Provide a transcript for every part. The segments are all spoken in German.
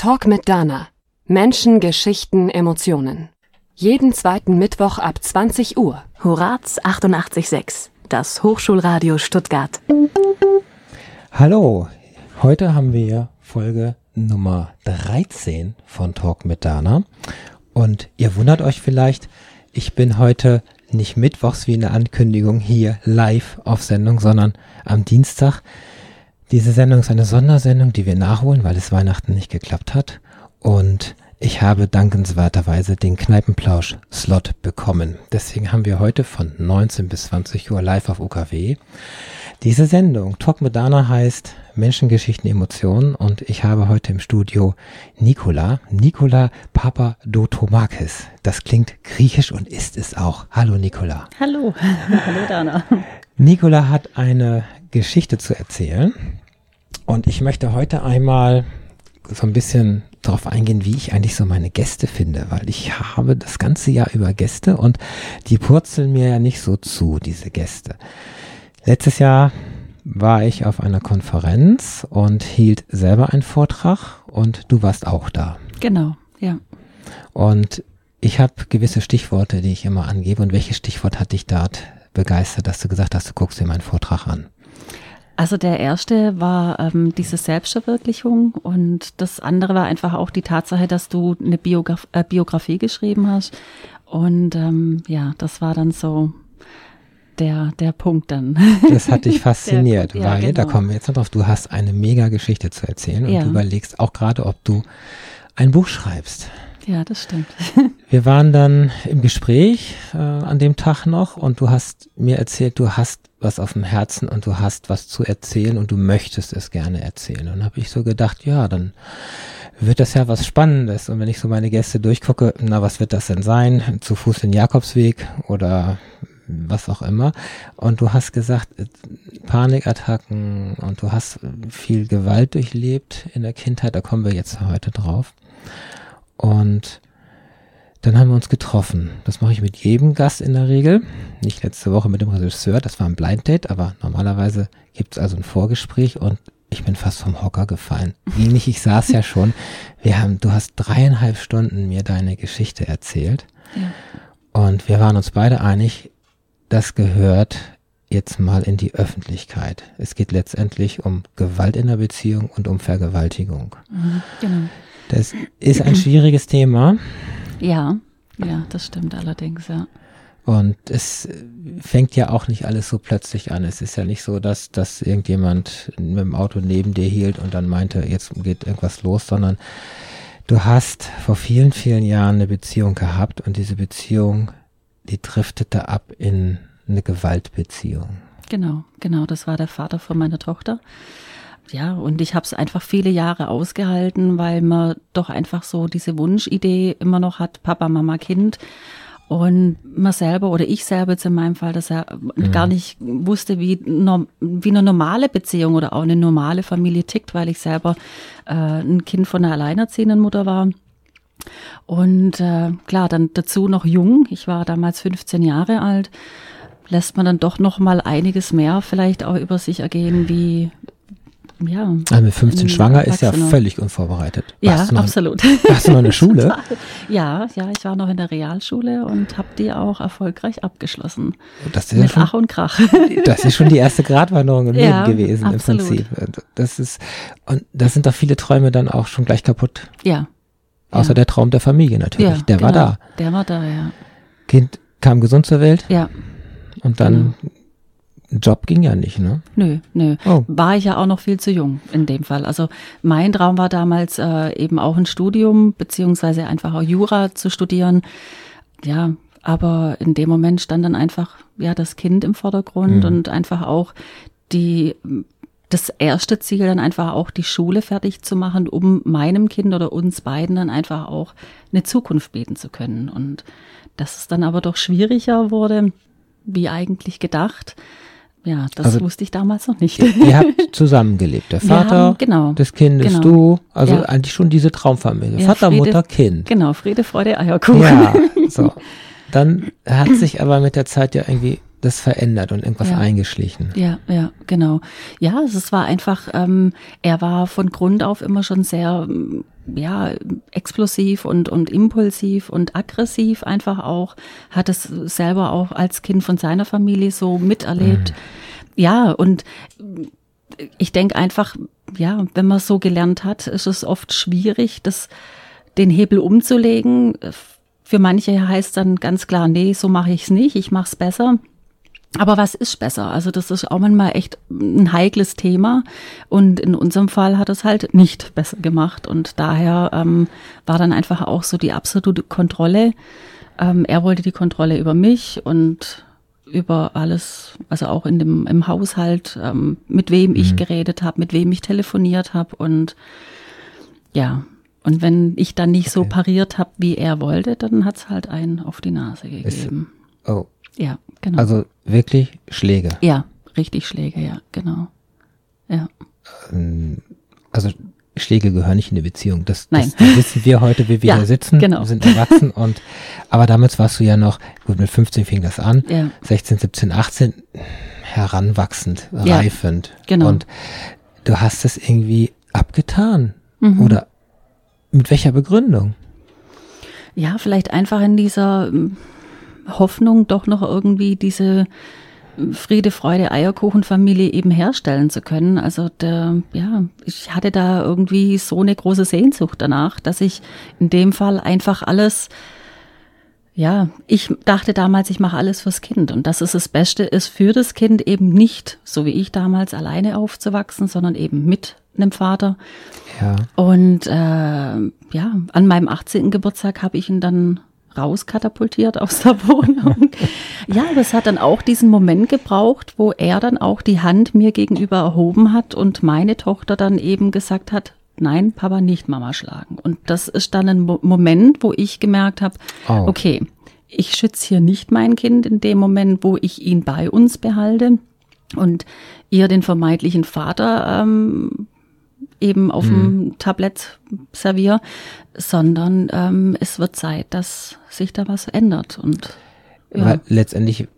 Talk mit Dana. Menschen, Geschichten, Emotionen. Jeden zweiten Mittwoch ab 20 Uhr. Horaz 88.6, das Hochschulradio Stuttgart. Hallo, heute haben wir Folge Nummer 13 von Talk mit Dana. Und ihr wundert euch vielleicht, ich bin heute nicht mittwochs wie in der Ankündigung hier live auf Sendung, sondern am Dienstag. Diese Sendung ist eine Sondersendung, die wir nachholen, weil es Weihnachten nicht geklappt hat. Und ich habe dankenswerterweise den Kneipenplausch-Slot bekommen. Deswegen haben wir heute von 19 bis 20 Uhr live auf UKW diese Sendung. Talk mit Dana heißt Menschengeschichten, Emotionen und ich habe heute im Studio Nikola, Nikola Papadotomakis. Das klingt griechisch und ist es auch. Hallo Nikola. Hallo. Hallo Dana. Nikola hat eine Geschichte zu erzählen und ich möchte heute einmal so ein bisschen darauf eingehen, wie ich eigentlich so meine Gäste finde, weil ich habe das ganze Jahr über Gäste und die purzeln mir ja nicht so zu, diese Gäste. Letztes Jahr war ich auf einer Konferenz und hielt selber einen Vortrag und du warst auch da. Genau, ja. Und ich habe gewisse Stichworte, die ich immer angebe. Und welches Stichwort hat dich dort begeistert, dass du gesagt hast, du guckst dir meinen Vortrag an? Also der erste war ähm, diese Selbstverwirklichung und das andere war einfach auch die Tatsache, dass du eine Biograf äh, Biografie geschrieben hast. Und ähm, ja, das war dann so der, der Punkt dann. Das hat dich fasziniert, der, ja, weil, genau. da kommen wir jetzt noch drauf, du hast eine mega Geschichte zu erzählen und Ja. du überlegst auch gerade, ob du ein Buch schreibst. Ja, das stimmt. Wir waren dann im Gespräch äh, an dem Tag noch und du hast mir erzählt, du hast was auf dem Herzen und du hast was zu erzählen und du möchtest es gerne erzählen. Und habe ich so gedacht, ja, dann wird das ja was Spannendes. Und wenn ich so meine Gäste durchgucke, na, was wird das denn sein? Zu Fuß den Jakobsweg oder was auch immer. Und du hast gesagt, äh, Panikattacken und du hast viel Gewalt durchlebt in der Kindheit, da kommen wir jetzt heute drauf. Und dann haben wir uns getroffen. Das mache ich mit jedem Gast in der Regel. Nicht letzte Woche mit dem Regisseur, das war ein Blind Date, aber normalerweise gibt es also ein Vorgespräch und ich bin fast vom Hocker gefallen. Wie nicht, ich saß ja schon. Wir haben, du hast dreieinhalb Stunden mir deine Geschichte erzählt. Ja. Und wir waren uns beide einig, das gehört jetzt mal in die Öffentlichkeit. Es geht letztendlich um Gewalt in der Beziehung und um Vergewaltigung. Mhm, genau. Das ist ein schwieriges Thema Ja, ja, das stimmt allerdings, ja. und es fängt ja auch nicht alles so plötzlich an. Es ist ja nicht so, dass, dass irgendjemand mit dem Auto neben dir hielt und dann meinte, jetzt geht irgendwas los, sondern du hast vor vielen, vielen Jahren eine Beziehung gehabt und diese Beziehung, die driftete ab in eine Gewaltbeziehung. Genau, genau, das war der Vater von meiner Tochter. Ja, und ich habe es einfach viele Jahre ausgehalten, weil man doch einfach so diese Wunschidee immer noch hat, Papa, Mama, Kind. Und man selber oder ich selber jetzt in meinem Fall, dass er gar nicht wusste, wie, wie eine normale Beziehung oder auch eine normale Familie tickt, weil ich selber äh, ein Kind von einer alleinerziehenden Mutter war. Und äh, klar, dann dazu noch jung. Ich war damals 15 Jahre alt. Lässt man dann doch noch mal einiges mehr vielleicht auch über sich ergehen, wie ja. Also mit 15 ein schwanger ist ja völlig unvorbereitet. Ja, Warst du noch, absolut. Warst du noch in der Schule? Ja, ja, ich war noch in der Realschule und habe die auch erfolgreich abgeschlossen. Das ist, ja Mit schon, Ach und Krach. das ist schon die erste Gratwanderung im Ja, Leben gewesen absolut. im Prinzip. Das ist, und da sind doch viele Träume dann auch schon gleich kaputt. ja. Außer ja. der Traum der Familie natürlich. ja, der war genau. da. Der war da, ja. Kind kam gesund zur Welt Ja, und dann Job ging ja nicht, ne? nö, nö. Oh. War ich ja auch noch viel zu jung in dem Fall. Also mein Traum war damals äh, eben auch ein Studium, beziehungsweise einfach auch Jura zu studieren. Ja, aber in dem Moment stand dann einfach ja das Kind im Vordergrund und einfach auch die das erste Ziel dann einfach auch die Schule fertig zu machen, um meinem Kind oder uns beiden dann einfach auch eine Zukunft bieten zu können. Und dass es dann aber doch schwieriger wurde, wie eigentlich gedacht. Ja, das Also- wusste ich damals noch nicht. Ihr habt zusammengelebt. Der Vater haben- genau, des Kindes, genau. du, also Ja. eigentlich schon diese Traumfamilie. Ja, Vater, Friede- Mutter, Kind. Genau, Friede, Freude, Eierkuchen. Ja, so. Dann hat sich aber mit der Zeit ja irgendwie das verändert und irgendwas Ja. eingeschlichen. Ja, ja, genau. Ja, also es war einfach, ähm, er war von Grund auf immer schon sehr ähm, ja, explosiv und, und impulsiv und aggressiv einfach auch, hat es selber auch als Kind von seiner Familie so miterlebt. Mhm. Ja, und ich denke einfach, ja, wenn man so gelernt hat, ist es oft schwierig, das, den Hebel umzulegen. Für manche heißt dann ganz klar, nee, so mache ich es nicht, ich mache es besser. Aber was ist besser? Also das ist auch manchmal echt ein heikles Thema. Und in unserem Fall hat es halt nicht besser gemacht. Und daher ähm, war dann einfach auch so die absolute Kontrolle. Ähm, er wollte die Kontrolle über mich und über alles, also auch in dem im Haushalt, ähm, mit wem mhm. ich geredet habe, mit wem ich telefoniert habe und ja. Und wenn ich dann nicht okay. so pariert habe, wie er wollte, dann hat's halt einen auf die Nase gegeben. Ist, oh. Ja, genau. Also wirklich Schläge. Ja, richtig Schläge, ja, genau. Ja. Ähm, also Schläge gehören nicht in eine Beziehung. Das, das, das wissen wir heute, wie wir ja, hier sitzen. Genau. Wir sind erwachsen und, aber damals warst du ja noch, gut, mit 15 fing das an, ja. 16, 17, 18, heranwachsend, ja, reifend. Genau. Und du hast es irgendwie abgetan. Mhm. Oder mit welcher Begründung? Ja, vielleicht einfach in dieser Hoffnung, doch noch irgendwie diese Friede, Freude, Eierkuchenfamilie eben herstellen zu können. Also der, ja, ich hatte da irgendwie so eine große Sehnsucht danach, dass ich in dem Fall einfach alles, ja, ich dachte damals, ich mache alles fürs Kind und dass es das Beste ist für das Kind eben nicht, so wie ich damals, alleine aufzuwachsen, sondern eben mit einem Vater. Ja. Und äh, ja, an meinem 18. Geburtstag habe ich ihn dann rauskatapultiert aus der Wohnung. ja, aber es hat dann auch diesen Moment gebraucht, wo er dann auch die Hand mir gegenüber erhoben hat und meine Tochter dann eben gesagt hat, nein, Papa nicht Mama schlagen. Und das ist dann ein Mo Moment, wo ich gemerkt habe, oh. okay, ich schütze hier nicht mein Kind in dem Moment, wo ich ihn bei uns behalte und ihr den vermeintlichen Vater ähm, eben auf mhm. dem Tablett serviere, sondern ähm, es wird Zeit, dass sich da was ändert. Und ja. Weil letztendlich,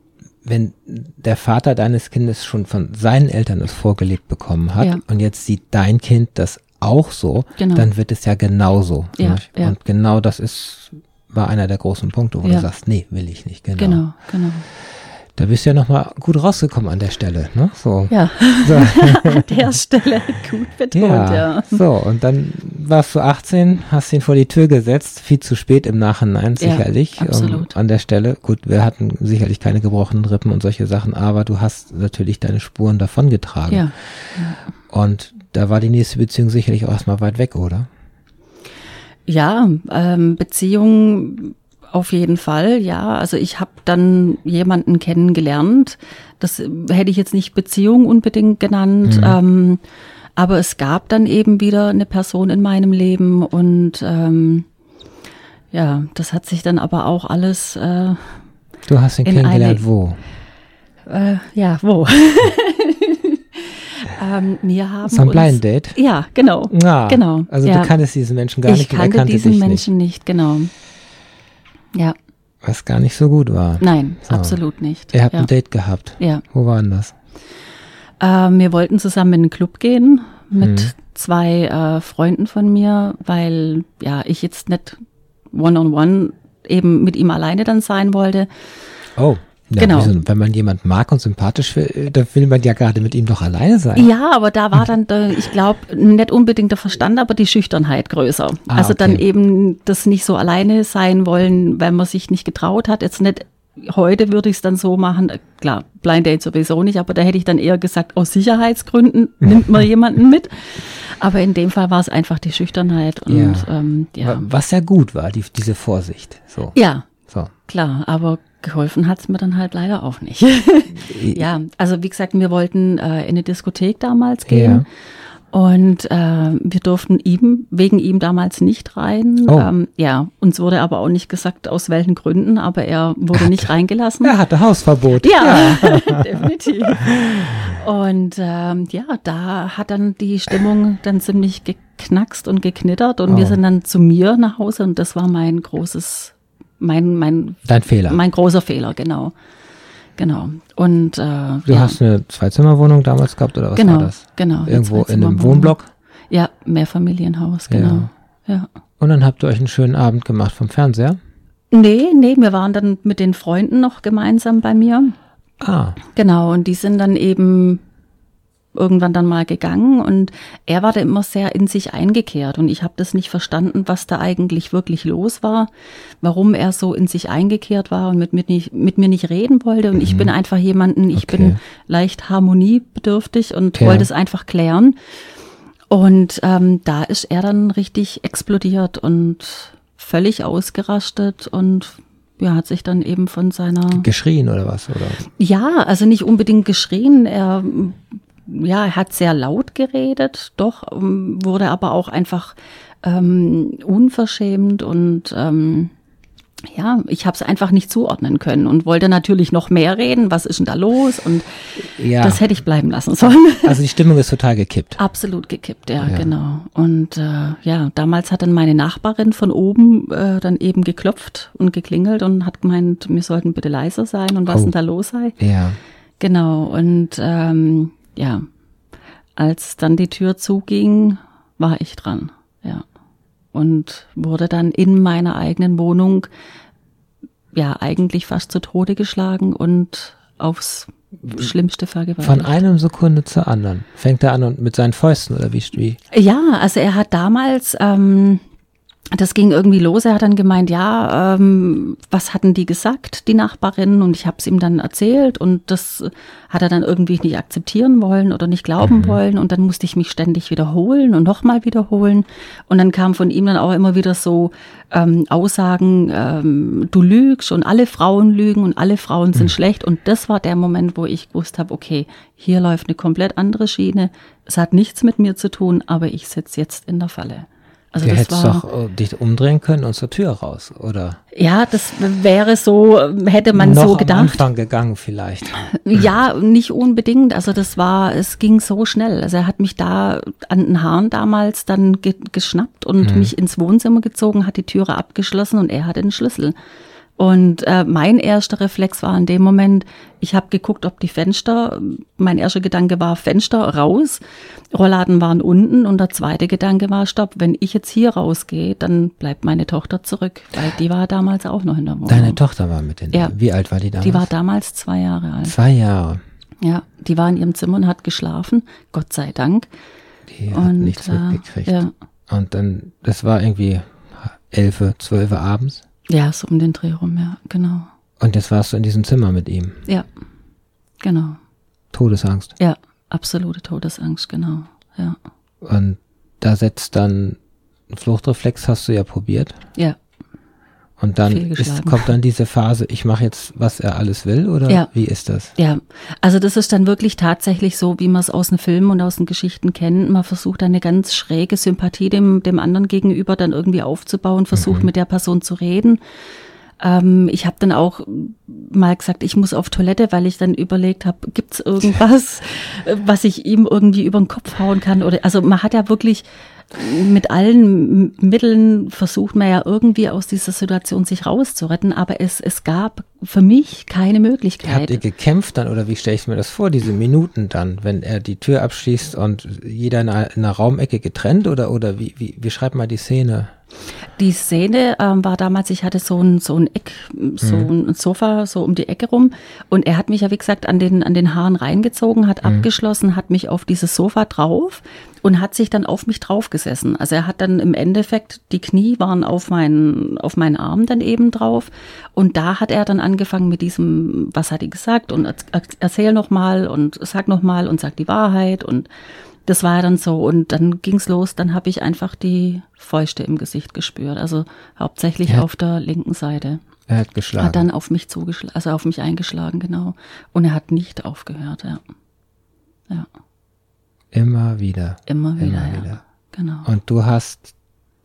wenn der Vater deines Kindes schon von seinen Eltern es vorgelebt bekommen hat ja. und jetzt sieht dein Kind das auch so, genau. dann wird es ja genauso. Ja, ja. Und genau das ist, war einer der großen Punkte, wo du sagst, nee, will ich nicht. Genau, genau. genau. Da bist du ja nochmal gut rausgekommen an der Stelle, ne? So. Ja, so. an der Stelle gut betont, ja, ja. So, und dann warst du 18, hast ihn vor die Tür gesetzt, viel zu spät im Nachhinein, sicherlich. Ja, absolut. Um, an der Stelle, gut, wir hatten sicherlich keine gebrochenen Rippen und solche Sachen, aber du hast natürlich deine Spuren davongetragen. Ja. ja. Und da war die nächste Beziehung sicherlich auch erstmal weit weg, oder? Ja, ähm, Beziehung auf jeden Fall, ja. Also ich habe dann jemanden kennengelernt. Das hätte ich jetzt nicht Beziehung unbedingt genannt. Mhm. Ähm, aber es gab dann eben wieder eine Person in meinem Leben und ähm, ja, das hat sich dann aber auch alles. Äh, du hast ihn kennengelernt eine, wo? Äh, ja, wo? ähm, wir haben so ein Blind Date? Ja, genau. Ah, genau. Also ja. du kanntest diesen Menschen gar ich nicht. Ich kannte diesen Menschen nicht. nicht, genau. Ja. Was gar nicht so gut war. Nein, so. absolut nicht. Ihr habt ja. ein Date gehabt. Ja. Wo war denn das? Äh, wir wollten zusammen in den Club gehen mit mhm. zwei äh, Freunden von mir, weil ja ich jetzt nicht one-on-one -on -one eben mit ihm alleine dann sein wollte. Oh. Ja, genau. Wieso, wenn man jemand mag und sympathisch will, dann will man ja gerade mit ihm doch alleine sein. Ja, aber da war dann, der, ich glaube, nicht unbedingt der Verstand, aber die Schüchternheit größer. Ah, also okay. dann eben das nicht so alleine sein wollen, weil man sich nicht getraut hat. Jetzt nicht, heute würde ich es dann so machen, klar, Blind Date sowieso nicht, aber da hätte ich dann eher gesagt, aus Sicherheitsgründen nimmt man jemanden mit. Aber in dem Fall war es einfach die Schüchternheit und ja. Ähm, ja. Was ja gut war, die, diese Vorsicht. So. Ja. Klar, aber geholfen hat's mir dann halt leider auch nicht. ja, also wie gesagt, wir wollten äh, in eine Diskothek damals gehen. Ja. Und äh, wir durften ihm, wegen ihm damals nicht rein. Oh. Ähm, ja, uns wurde aber auch nicht gesagt, aus welchen Gründen, aber er wurde nicht reingelassen. Er hatte Hausverbot. Ja, ja. definitiv. Und ähm, ja, da hat dann die Stimmung dann ziemlich geknackst und geknittert und oh. wir sind dann zu mir nach Hause und das war mein großes mein, mein, Dein Fehler. Mein großer Fehler, genau. Genau. Und äh, du ja. hast eine Zweizimmerwohnung damals gehabt oder was genau, war das? Genau. Irgendwo in einem Wohnblock? Ja, Mehrfamilienhaus, genau. Ja. ja. Und dann habt ihr euch einen schönen Abend gemacht vom Fernseher? Nee, nee, wir waren dann mit den Freunden noch gemeinsam bei mir. Ah, Genau, und die sind dann eben irgendwann dann mal gegangen und er war da immer sehr in sich eingekehrt und ich habe das nicht verstanden, was da eigentlich wirklich los war, warum er so in sich eingekehrt war und mit mir nicht, mit mir nicht reden wollte und ich bin einfach jemanden, ich Okay. bin leicht harmoniebedürftig und Ja. wollte es einfach klären und ähm, da ist er dann richtig explodiert und völlig ausgerastet und ja, hat sich dann eben von seiner geschrien oder was? Oder? ja, also nicht unbedingt geschrien. Er, ja, er hat sehr laut geredet, doch, ähm, wurde aber auch einfach ähm, unverschämt und ähm, ja, ich habe es einfach nicht zuordnen können und wollte natürlich noch mehr reden. Was ist denn da los? Und Ja, das hätte ich bleiben lassen sollen. also die Stimmung ist total gekippt. Absolut gekippt, ja, Ja. genau. Und äh, ja, damals hat dann meine Nachbarin von oben äh, dann eben geklopft und geklingelt und hat gemeint, wir sollten bitte leiser sein und was Oh. denn da los sei. Ja, Genau, und ähm, ja, als dann die Tür zuging, war ich dran, ja. Und wurde dann in meiner eigenen Wohnung ja eigentlich fast zu Tode geschlagen und aufs Schlimmste vergewaltigt. von einem Sekunde zur anderen. Fängt er an und mit seinen Fäusten oder wie? wie? Ja, also er hat damals, ähm, das ging irgendwie los, er hat dann gemeint, ja, ähm, was hatten die gesagt, die Nachbarinnen? Und ich habe es ihm dann erzählt und das hat er dann irgendwie nicht akzeptieren wollen oder nicht glauben wollen. Und dann musste ich mich ständig wiederholen und nochmal wiederholen. Und dann kam von ihm dann auch immer wieder so ähm, Aussagen, ähm, du lügst und alle Frauen lügen und alle Frauen sind schlecht. Und das war der Moment, wo ich gewusst habe, okay, hier läuft eine komplett andere Schiene. Es hat nichts mit mir zu tun, aber ich sitze jetzt in der Falle. Also du hättest war, doch äh, dich umdrehen können und zur Tür raus, oder? ja, das wäre so, hätte man Noch so am gedacht. Anfang gegangen vielleicht. Ja, nicht unbedingt. Also das war, es ging so schnell. Also er hat mich da an den Haaren damals dann ge geschnappt und mich ins Wohnzimmer gezogen, hat die Türe abgeschlossen und er hatte den Schlüssel. Und äh, mein erster Reflex war in dem Moment, ich habe geguckt, ob die Fenster, mein erster Gedanke war Fenster raus, Rollladen waren unten und der zweite Gedanke war, stopp, wenn ich jetzt hier rausgehe, dann bleibt meine Tochter zurück, weil die war damals auch noch in der Wohnung. Deine Tochter war mit den. Ja. Wie alt war die damals? die war damals zwei Jahre alt. zwei Jahre. Ja, die war in ihrem Zimmer und hat geschlafen, Gott sei Dank. Die hat Und, nichts äh, mitgekriegt. ja. Und dann, das war irgendwie elf, zwölf abends. Ja, so um den Dreh rum, ja, genau. Und jetzt warst du in diesem Zimmer mit ihm. Ja, genau. Todesangst. Ja, absolute Todesangst, genau. Ja, Und da setzt dann ein Fluchtreflex, hast du ja probiert. ja, Und dann ist, kommt dann diese Phase, ich mache jetzt, was er alles will, oder Ja. wie ist das? ja. Also das ist dann wirklich tatsächlich so, wie man es aus den Filmen und aus den Geschichten kennt. Man versucht eine ganz schräge Sympathie dem, dem anderen gegenüber dann irgendwie aufzubauen, versucht mit der Person zu reden. Ähm, ich habe dann auch mal gesagt, ich muss auf Toilette, weil ich dann überlegt habe, gibt's irgendwas, was ich ihm irgendwie über den Kopf hauen kann? Oder also man hat ja wirklich mit allen Mitteln versucht man ja irgendwie aus dieser Situation sich rauszuretten, aber es, es gab für mich keine Habt Möglichkeit. ihr gekämpft dann oder wie stelle ich mir das vor, diese Minuten dann, wenn er die Tür abschließt und jeder in einer, in einer Raumecke getrennt oder oder wie, wie, wie schreibt mal die Szene? Die Szene ähm, war damals, ich hatte so ein, so ein Eck, so Mhm. ein Sofa so um die Ecke rum und er hat mich ja, wie gesagt, an den, an den Haaren reingezogen, hat Mhm. abgeschlossen, hat mich auf dieses Sofa drauf und hat sich dann auf mich draufgesessen. Also er hat dann im Endeffekt, die Knie waren auf meinen, auf meinen Arm dann eben drauf und da hat er dann angefangen mit diesem, was hat die gesagt und er- erzähl noch mal und sag noch mal und sag die Wahrheit und das war dann so und dann ging's los, dann habe ich einfach die Fäuste im Gesicht gespürt, also hauptsächlich Ja. auf der linken Seite. Er hat geschlagen. Hat dann auf mich zugeschlagen, also auf mich eingeschlagen, genau. Und er hat nicht aufgehört, ja. Ja, Immer wieder. immer wieder, Immer ja. wieder. Genau. Und du hast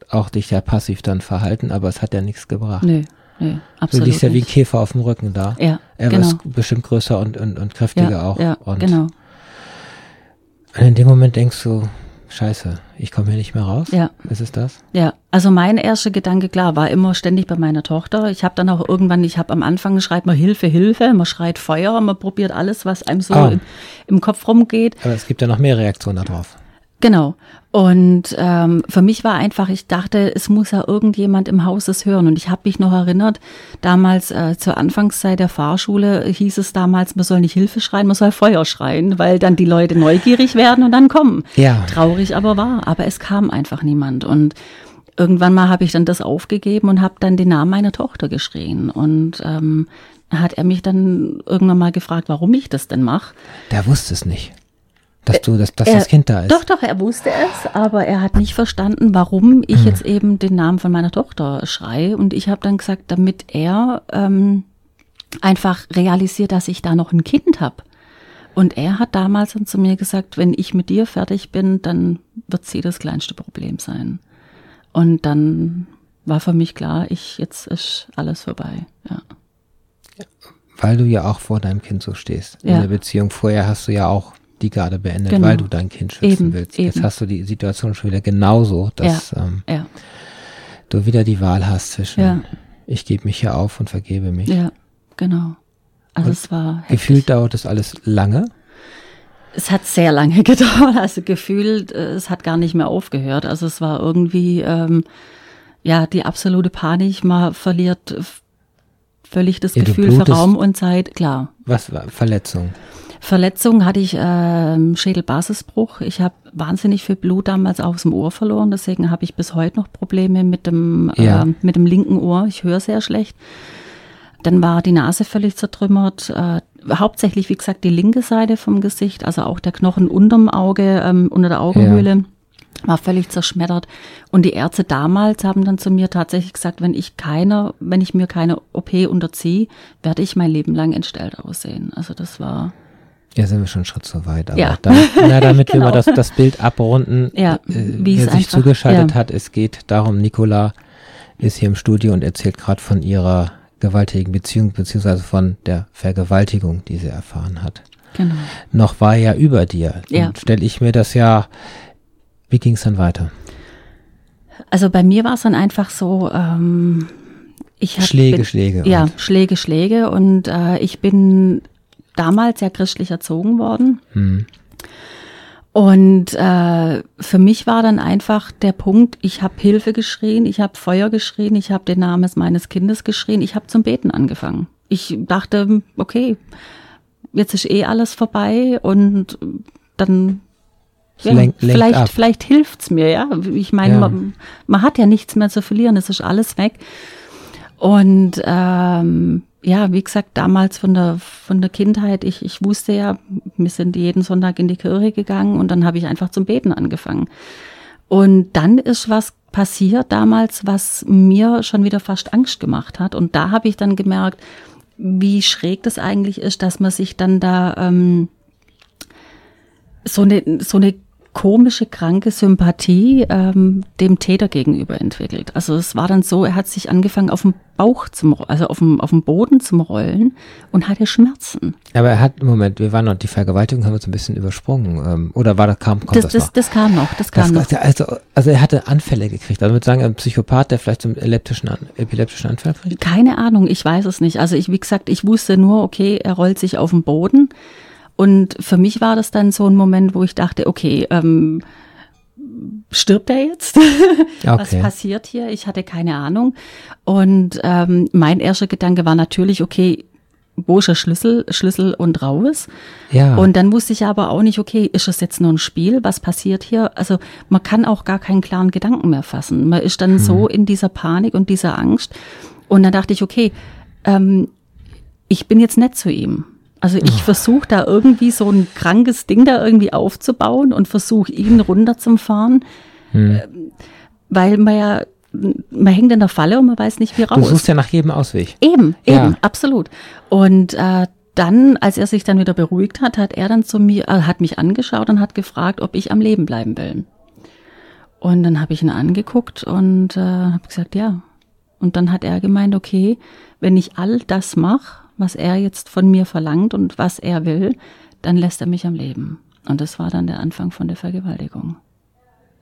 auch dich ja passiv dann verhalten, aber es hat ja nichts gebracht. Nö, nö, du absolut liegst ja wie ein nicht. Käfer auf dem Rücken da. Ja, Er genau. ist bestimmt größer und, und, und kräftiger ja, auch. Ja, und genau. Und in dem Moment denkst du, scheiße, ich komme hier nicht mehr raus. Ja. Ist es das? Ja, also mein erster Gedanke, klar, war immer ständig bei meiner Tochter. Ich habe dann auch irgendwann, ich habe am Anfang schreit man Hilfe, Hilfe, man schreit Feuer, man probiert alles, was einem so Ah. im, im Kopf rumgeht. Aber es gibt ja noch mehr Reaktionen darauf. Genau. Und ähm, für mich war einfach, ich dachte, es muss ja irgendjemand im Haus es hören. Und ich habe mich noch erinnert, damals äh, zur Anfangszeit der Fahrschule hieß es damals, man soll nicht Hilfe schreien, man soll Feuer schreien, weil dann die Leute neugierig werden und dann kommen. Ja. Traurig aber war, aber es kam einfach niemand. Und irgendwann mal habe ich dann das aufgegeben und habe dann den Namen meiner Tochter geschrien. Und ähm, hat er mich dann irgendwann mal gefragt, warum ich das denn mache. Der wusste es nicht. Dass du, dass, dass Er- das Kind da ist. Doch, doch, er wusste es, aber er hat nicht verstanden, warum ich jetzt eben den Namen von meiner Tochter schreie. Und ich habe dann gesagt, damit er ähm, einfach realisiert, dass ich da noch ein Kind habe. Und er hat damals dann zu mir gesagt, wenn ich mit dir fertig bin, dann wird sie das kleinste Problem sein. Und dann war für mich klar, ich jetzt ist alles vorbei. Ja. Weil du ja auch vor deinem Kind so stehst. In Ja. der Beziehung vorher hast du ja auch die Garde beendet, Genau. weil du dein Kind schützen Eben, willst. Jetzt eben. hast du die Situation schon wieder genauso, dass ähm, Ja, du wieder die Wahl hast zwischen Ja. ich gebe mich hier auf und vergebe mich. ja, genau. Also Und es war heftig. Gefühlt dauert das alles lange. Es hat sehr lange gedauert, also gefühlt, äh, es hat gar nicht mehr aufgehört. Also es war irgendwie, ähm, ja, die absolute Panik. Man verliert völlig das Ja, Gefühl für Raum und Zeit. Klar. Was war Verletzung? Verletzung hatte ich ähm, Schädelbasisbruch. Ich habe wahnsinnig viel Blut damals aus dem Ohr verloren. Deswegen habe ich bis heute noch Probleme mit dem, Ja. äh, mit dem linken Ohr. Ich höre sehr schlecht. Dann war die Nase völlig zertrümmert. Äh, hauptsächlich, wie gesagt, die linke Seite vom Gesicht, also auch der Knochen unterm Auge, ähm, unter der Augenhöhle. War völlig zerschmettert. Und die Ärzte damals haben dann zu mir tatsächlich gesagt, wenn ich keiner, wenn ich mir keine OP unterziehe, werde ich mein Leben lang entstellt aussehen. Also das war, Ja, sind wir schon einen Schritt zu weit. Aber Ja. damit, na, damit wir Genau. mal das, das Bild abrunden, Ja, äh, wie wer es sich einfach- zugeschaltet ja. hat, es geht darum, Nicola ist hier im Studio und erzählt gerade von ihrer gewaltigen Beziehung, beziehungsweise von der Vergewaltigung, die sie erfahren hat. genau. Noch war er ja über dir. Ja. Stelle ich mir das ja, wie ging es dann weiter? Also bei mir war es dann einfach so, ähm, ich hab, Schläge, bin, Schläge. Ja, Schläge, Schläge. Und äh, ich bin damals sehr christlich erzogen worden. Hm. Und äh, für mich war dann einfach der Punkt, ich habe Hilfe geschrien, ich habe Feuer geschrien, ich habe den Namen meines Kindes geschrien, ich habe zum Beten angefangen. Ich dachte, okay, jetzt ist eh alles vorbei und dann Es lenkt- lenkt vielleicht, ab. vielleicht hilft's mir, ja. Ich meine, Ja. man, man hat ja nichts mehr zu verlieren, es ist alles weg. Und ähm, ja, wie gesagt, damals von der von der Kindheit, ich, ich wusste ja, wir sind jeden Sonntag in die Kirche gegangen und dann habe ich einfach zum Beten angefangen. Und dann ist was passiert damals, was mir schon wieder fast Angst gemacht hat. Und da habe ich dann gemerkt, wie schräg das eigentlich ist, dass man sich dann da ähm, so eine so eine komische, kranke Sympathie ähm, dem Täter gegenüber entwickelt. Also es war dann so, er hat sich angefangen auf dem Bauch zum, also auf dem, auf dem Boden zum Rollen und hatte Schmerzen. Aber er hat, Moment, wir waren noch, die Vergewaltigung haben wir so ein bisschen übersprungen. Ähm, oder war das, kam, kommt Das, das, das, noch? das kam noch, das kam Das, noch. also, also er hatte Anfälle gekriegt. Also würde sagen, ein Psychopath, der vielleicht einen epileptischen, epileptischen Anfall kriegt. Keine Ahnung, ich weiß es nicht. Also ich, wie gesagt, ich wusste nur, okay, er rollt sich auf den Boden. Und für mich war das dann so ein Moment, wo ich dachte, okay, ähm, stirbt er jetzt? Was Okay. passiert hier? Ich hatte keine Ahnung. Und ähm, mein erster Gedanke war natürlich, okay, wo ist der Schlüssel, Schlüssel und raus? Ja. Und dann wusste ich aber auch nicht, okay, ist es jetzt nur ein Spiel? Was passiert hier? Also man kann auch gar keinen klaren Gedanken mehr fassen. Man ist dann so in dieser Panik und dieser Angst. Und dann dachte ich, okay, ähm, ich bin jetzt nett zu ihm. Also ich versuche da irgendwie so ein krankes Ding da irgendwie aufzubauen und versuche ihn runterzufahren, ähm, weil man ja, man hängt in der Falle und man weiß nicht, wie du raus. suchst ja nach jedem Ausweg. Eben, Ja. eben, absolut. Und äh, dann, als er sich dann wieder beruhigt hat, hat er dann zu mir, äh, hat mich angeschaut und hat gefragt, ob ich am Leben bleiben will. Und dann habe ich ihn angeguckt und äh, habe gesagt, ja. Und dann hat er gemeint, okay, wenn ich all das mache, was er jetzt von mir verlangt und was er will, dann lässt er mich am Leben. Und das war dann der Anfang von der Vergewaltigung.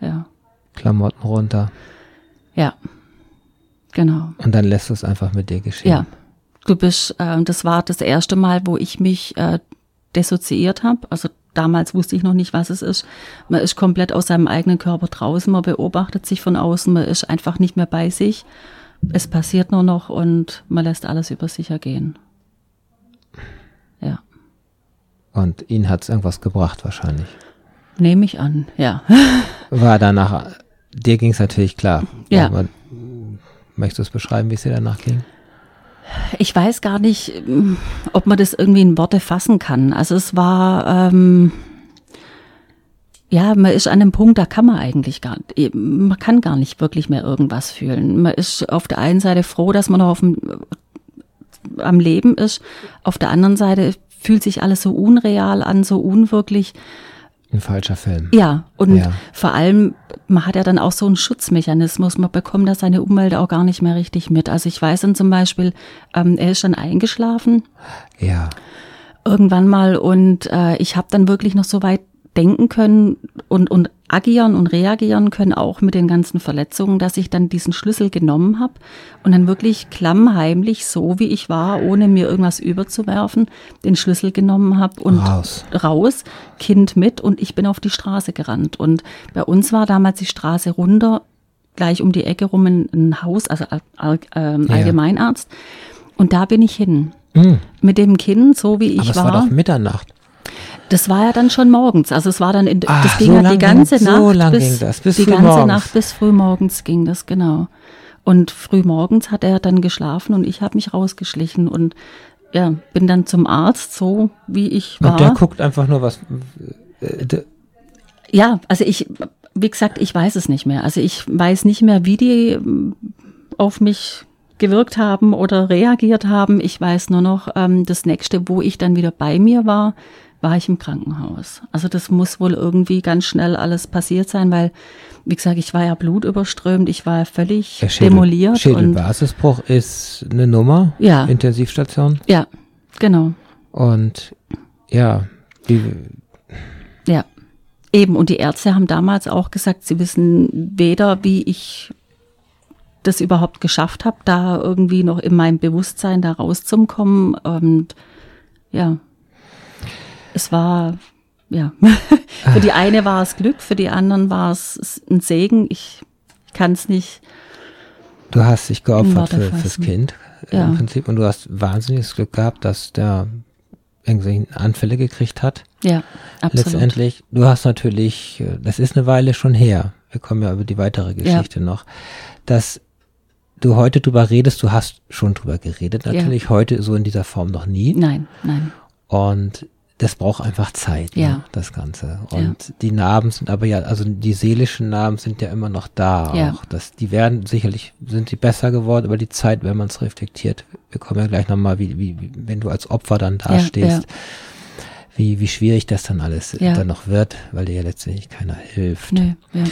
Ja, Klamotten runter. ja, genau. Und dann lässt du es einfach mit dir geschehen. Ja, du bist, äh, das war das erste Mal, wo ich mich äh, dissoziiert habe. Also damals wusste ich noch nicht, was es ist. Man ist komplett aus seinem eigenen Körper draußen, man beobachtet sich von außen, man ist einfach nicht mehr bei sich. Es passiert nur noch und man lässt alles über sich ergehen. Ja. Und ihn hat es irgendwas gebracht wahrscheinlich. Nehme ich an, ja. War danach, dir ging es natürlich klar. Ja. Aber, möchtest du es beschreiben, wie es dir danach ging? Ich weiß gar nicht, ob man das irgendwie in Worte fassen kann. Also es war, ähm, ja, man ist an einem Punkt, da kann man eigentlich gar, man kann gar nicht wirklich mehr irgendwas fühlen. Man ist auf der einen Seite froh, dass man noch auf dem, am Leben ist. Auf der anderen Seite fühlt sich alles so unreal an, so unwirklich. Ein falscher Film. Ja, und Ja. vor allem, man hat ja dann auch so einen Schutzmechanismus, man bekommt da seine Umwelt auch gar nicht mehr richtig mit. Also ich weiß dann zum Beispiel, ähm, er ist dann eingeschlafen Ja. irgendwann mal und äh, ich habe dann wirklich noch so weit denken können und, und agieren und reagieren können, auch mit den ganzen Verletzungen, dass ich dann diesen Schlüssel genommen habe und dann wirklich klammheimlich, so wie ich war, ohne mir irgendwas überzuwerfen, den Schlüssel genommen habe und Raus. raus, Kind mit und ich bin auf die Straße gerannt. Und bei uns war damals die Straße runter, gleich um die Ecke rum ein, ein Haus, also ähm. Allgemeinarzt. Und da bin ich hin. Hm. Mit dem Kind, so wie ich Aber es war. war doch Mitternacht. Das war ja dann schon morgens. Also es war dann in, Ah, das ging so ja die ganze ging- Nacht. so lang bis, ging das, bis die ganze morgens. Nacht bis früh morgens ging das, genau. Und früh morgens hat er dann geschlafen und ich habe mich rausgeschlichen und ja, bin dann zum Arzt, so wie ich war. Und der guckt einfach nur was. äh, Ja, also ich, wie gesagt, ich weiß es nicht mehr. Also ich weiß nicht mehr, wie die ähm, auf mich gewirkt haben oder reagiert haben. Ich weiß nur noch, ähm, das nächste, wo ich dann wieder bei mir war, war ich im Krankenhaus. Also das muss wohl irgendwie ganz schnell alles passiert sein, weil, wie gesagt, ich war ja blutüberströmt, ich war ja völlig Der Schädel, demoliert. Schädelbasisbruch ist eine Nummer. Ja. Intensivstation. ja, genau. Und ja, wie, Ja, eben. Und die Ärzte haben damals auch gesagt, sie wissen weder, wie ich das überhaupt geschafft habe, da irgendwie noch in meinem Bewusstsein da rauszukommen. Und ja, es war, ja, für die eine war es Glück, für die anderen war es ein Segen. Ich kann es nicht. du hast dich geopfert für, fürs. Kind Ja. im Prinzip und du hast wahnsinniges Glück gehabt, dass der irgendwie Anfälle gekriegt hat. Ja, absolut. Letztendlich, du hast natürlich, äh, das ist eine Weile schon her, wir kommen ja über die weitere Geschichte noch, dass du heute drüber redest, du hast schon drüber geredet, Ja. natürlich heute so in dieser Form noch nie. Nein, nein. Und das braucht einfach Zeit, Ja. ne, das Ganze. Und die Narben sind aber ja, also die seelischen Narben sind ja immer noch da Ja. auch. Das, die werden sicherlich, sind die besser geworden über die Zeit, wenn man es reflektiert. Wir kommen ja gleich nochmal, wie, wie, wie, wenn du als Opfer dann dastehst, ja. wie, wie schwierig das dann alles Ja. dann noch wird, weil dir ja letztendlich keiner hilft. Nö, ja.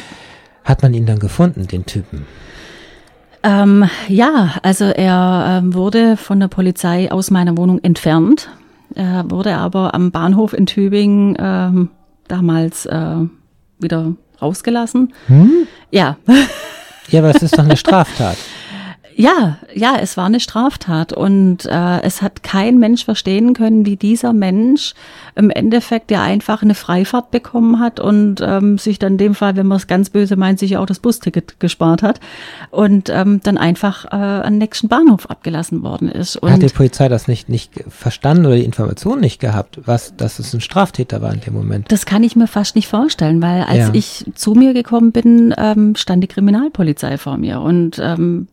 Hat man ihn dann gefunden, den Typen? Ähm, ja, also er ähm, wurde von der Polizei aus meiner Wohnung entfernt. Er wurde aber am Bahnhof in Tübingen ähm, damals äh, wieder rausgelassen. Ja, Ja, aber es ist doch eine Straftat. Ja, ja, es war eine Straftat und äh, es hat kein Mensch verstehen können, wie dieser Mensch im Endeffekt ja einfach eine Freifahrt bekommen hat und ähm, sich dann in dem Fall, wenn man es ganz böse meint, sich auch das Busticket gespart hat und ähm, dann einfach äh, an den nächsten Bahnhof abgelassen worden ist. Und Hat die Polizei das nicht, nicht verstanden oder die Information nicht gehabt, was, dass es ein Straftäter war in dem Moment? Das kann ich mir fast nicht vorstellen, weil als Ja. ich zu mir gekommen bin, ähm, stand die Kriminalpolizei vor mir und ähm,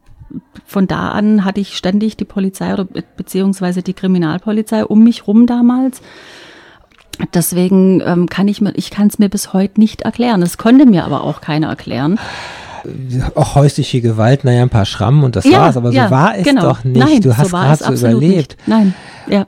von da an hatte ich ständig die Polizei oder be beziehungsweise die Kriminalpolizei um mich rum damals. Deswegen ähm, kann ich mir, ich kann es mir bis heute nicht erklären. Es konnte mir aber auch keiner erklären. Auch häusliche Gewalt, naja, ein paar Schrammen und das war's, aber so war es genau. doch nicht. Nein, du hast so gerade so überlebt. Nicht. Nein, ja,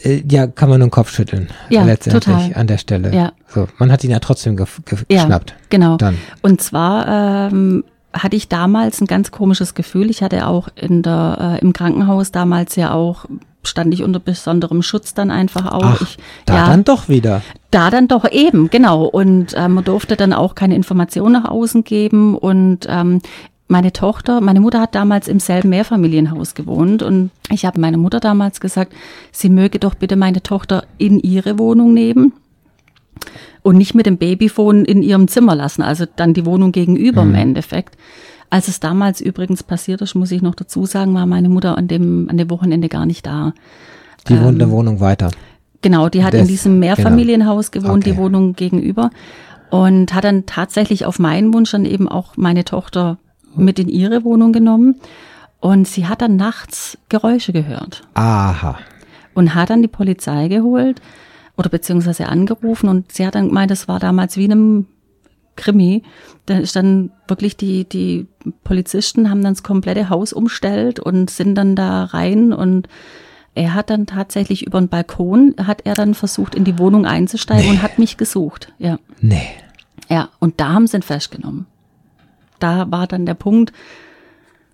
Äh, Ja, kann man nur den Kopf schütteln. Ja, letztendlich total. an der Stelle. Ja. So, man hat ihn ja trotzdem ge ge ja, geschnappt. genau. Dann. Und zwar ähm, hatte ich damals ein ganz komisches Gefühl. Ich hatte auch in der äh, im Krankenhaus damals ja auch stand ich unter besonderem Schutz dann einfach auch. Ach, ich, da ja, dann doch wieder. da dann doch eben, genau. Und ähm, man durfte dann auch keine Informationen nach außen geben. Und ähm, meine Tochter, meine Mutter hat damals im selben Mehrfamilienhaus gewohnt. Und ich habe meiner Mutter damals gesagt, sie möge doch bitte meine Tochter in ihre Wohnung nehmen. Und nicht mit dem Babyphone in ihrem Zimmer lassen, also dann die Wohnung gegenüber Mhm. im Endeffekt. Als es damals übrigens passiert ist, muss ich noch dazu sagen, war meine Mutter an dem, an dem Wochenende gar nicht da. Die wohnt eine Wohnung weiter. Genau, die hat Das- in diesem Mehrfamilienhaus gewohnt, Okay. die Wohnung gegenüber. Und hat dann tatsächlich auf meinen Wunsch dann eben auch meine Tochter mit in ihre Wohnung genommen. Und sie hat dann nachts Geräusche gehört Aha. und hat dann die Polizei geholt oder beziehungsweise angerufen und sie hat dann gemeint, das war damals wie in einem Krimi. Da ist dann wirklich die, die Polizisten haben dann das komplette Haus umstellt und sind dann da rein und er hat dann tatsächlich über den Balkon, hat er dann versucht, in die Wohnung einzusteigen und hat mich gesucht. Ja. Nee. Ja, und da haben sie ihn festgenommen. Da war dann der Punkt,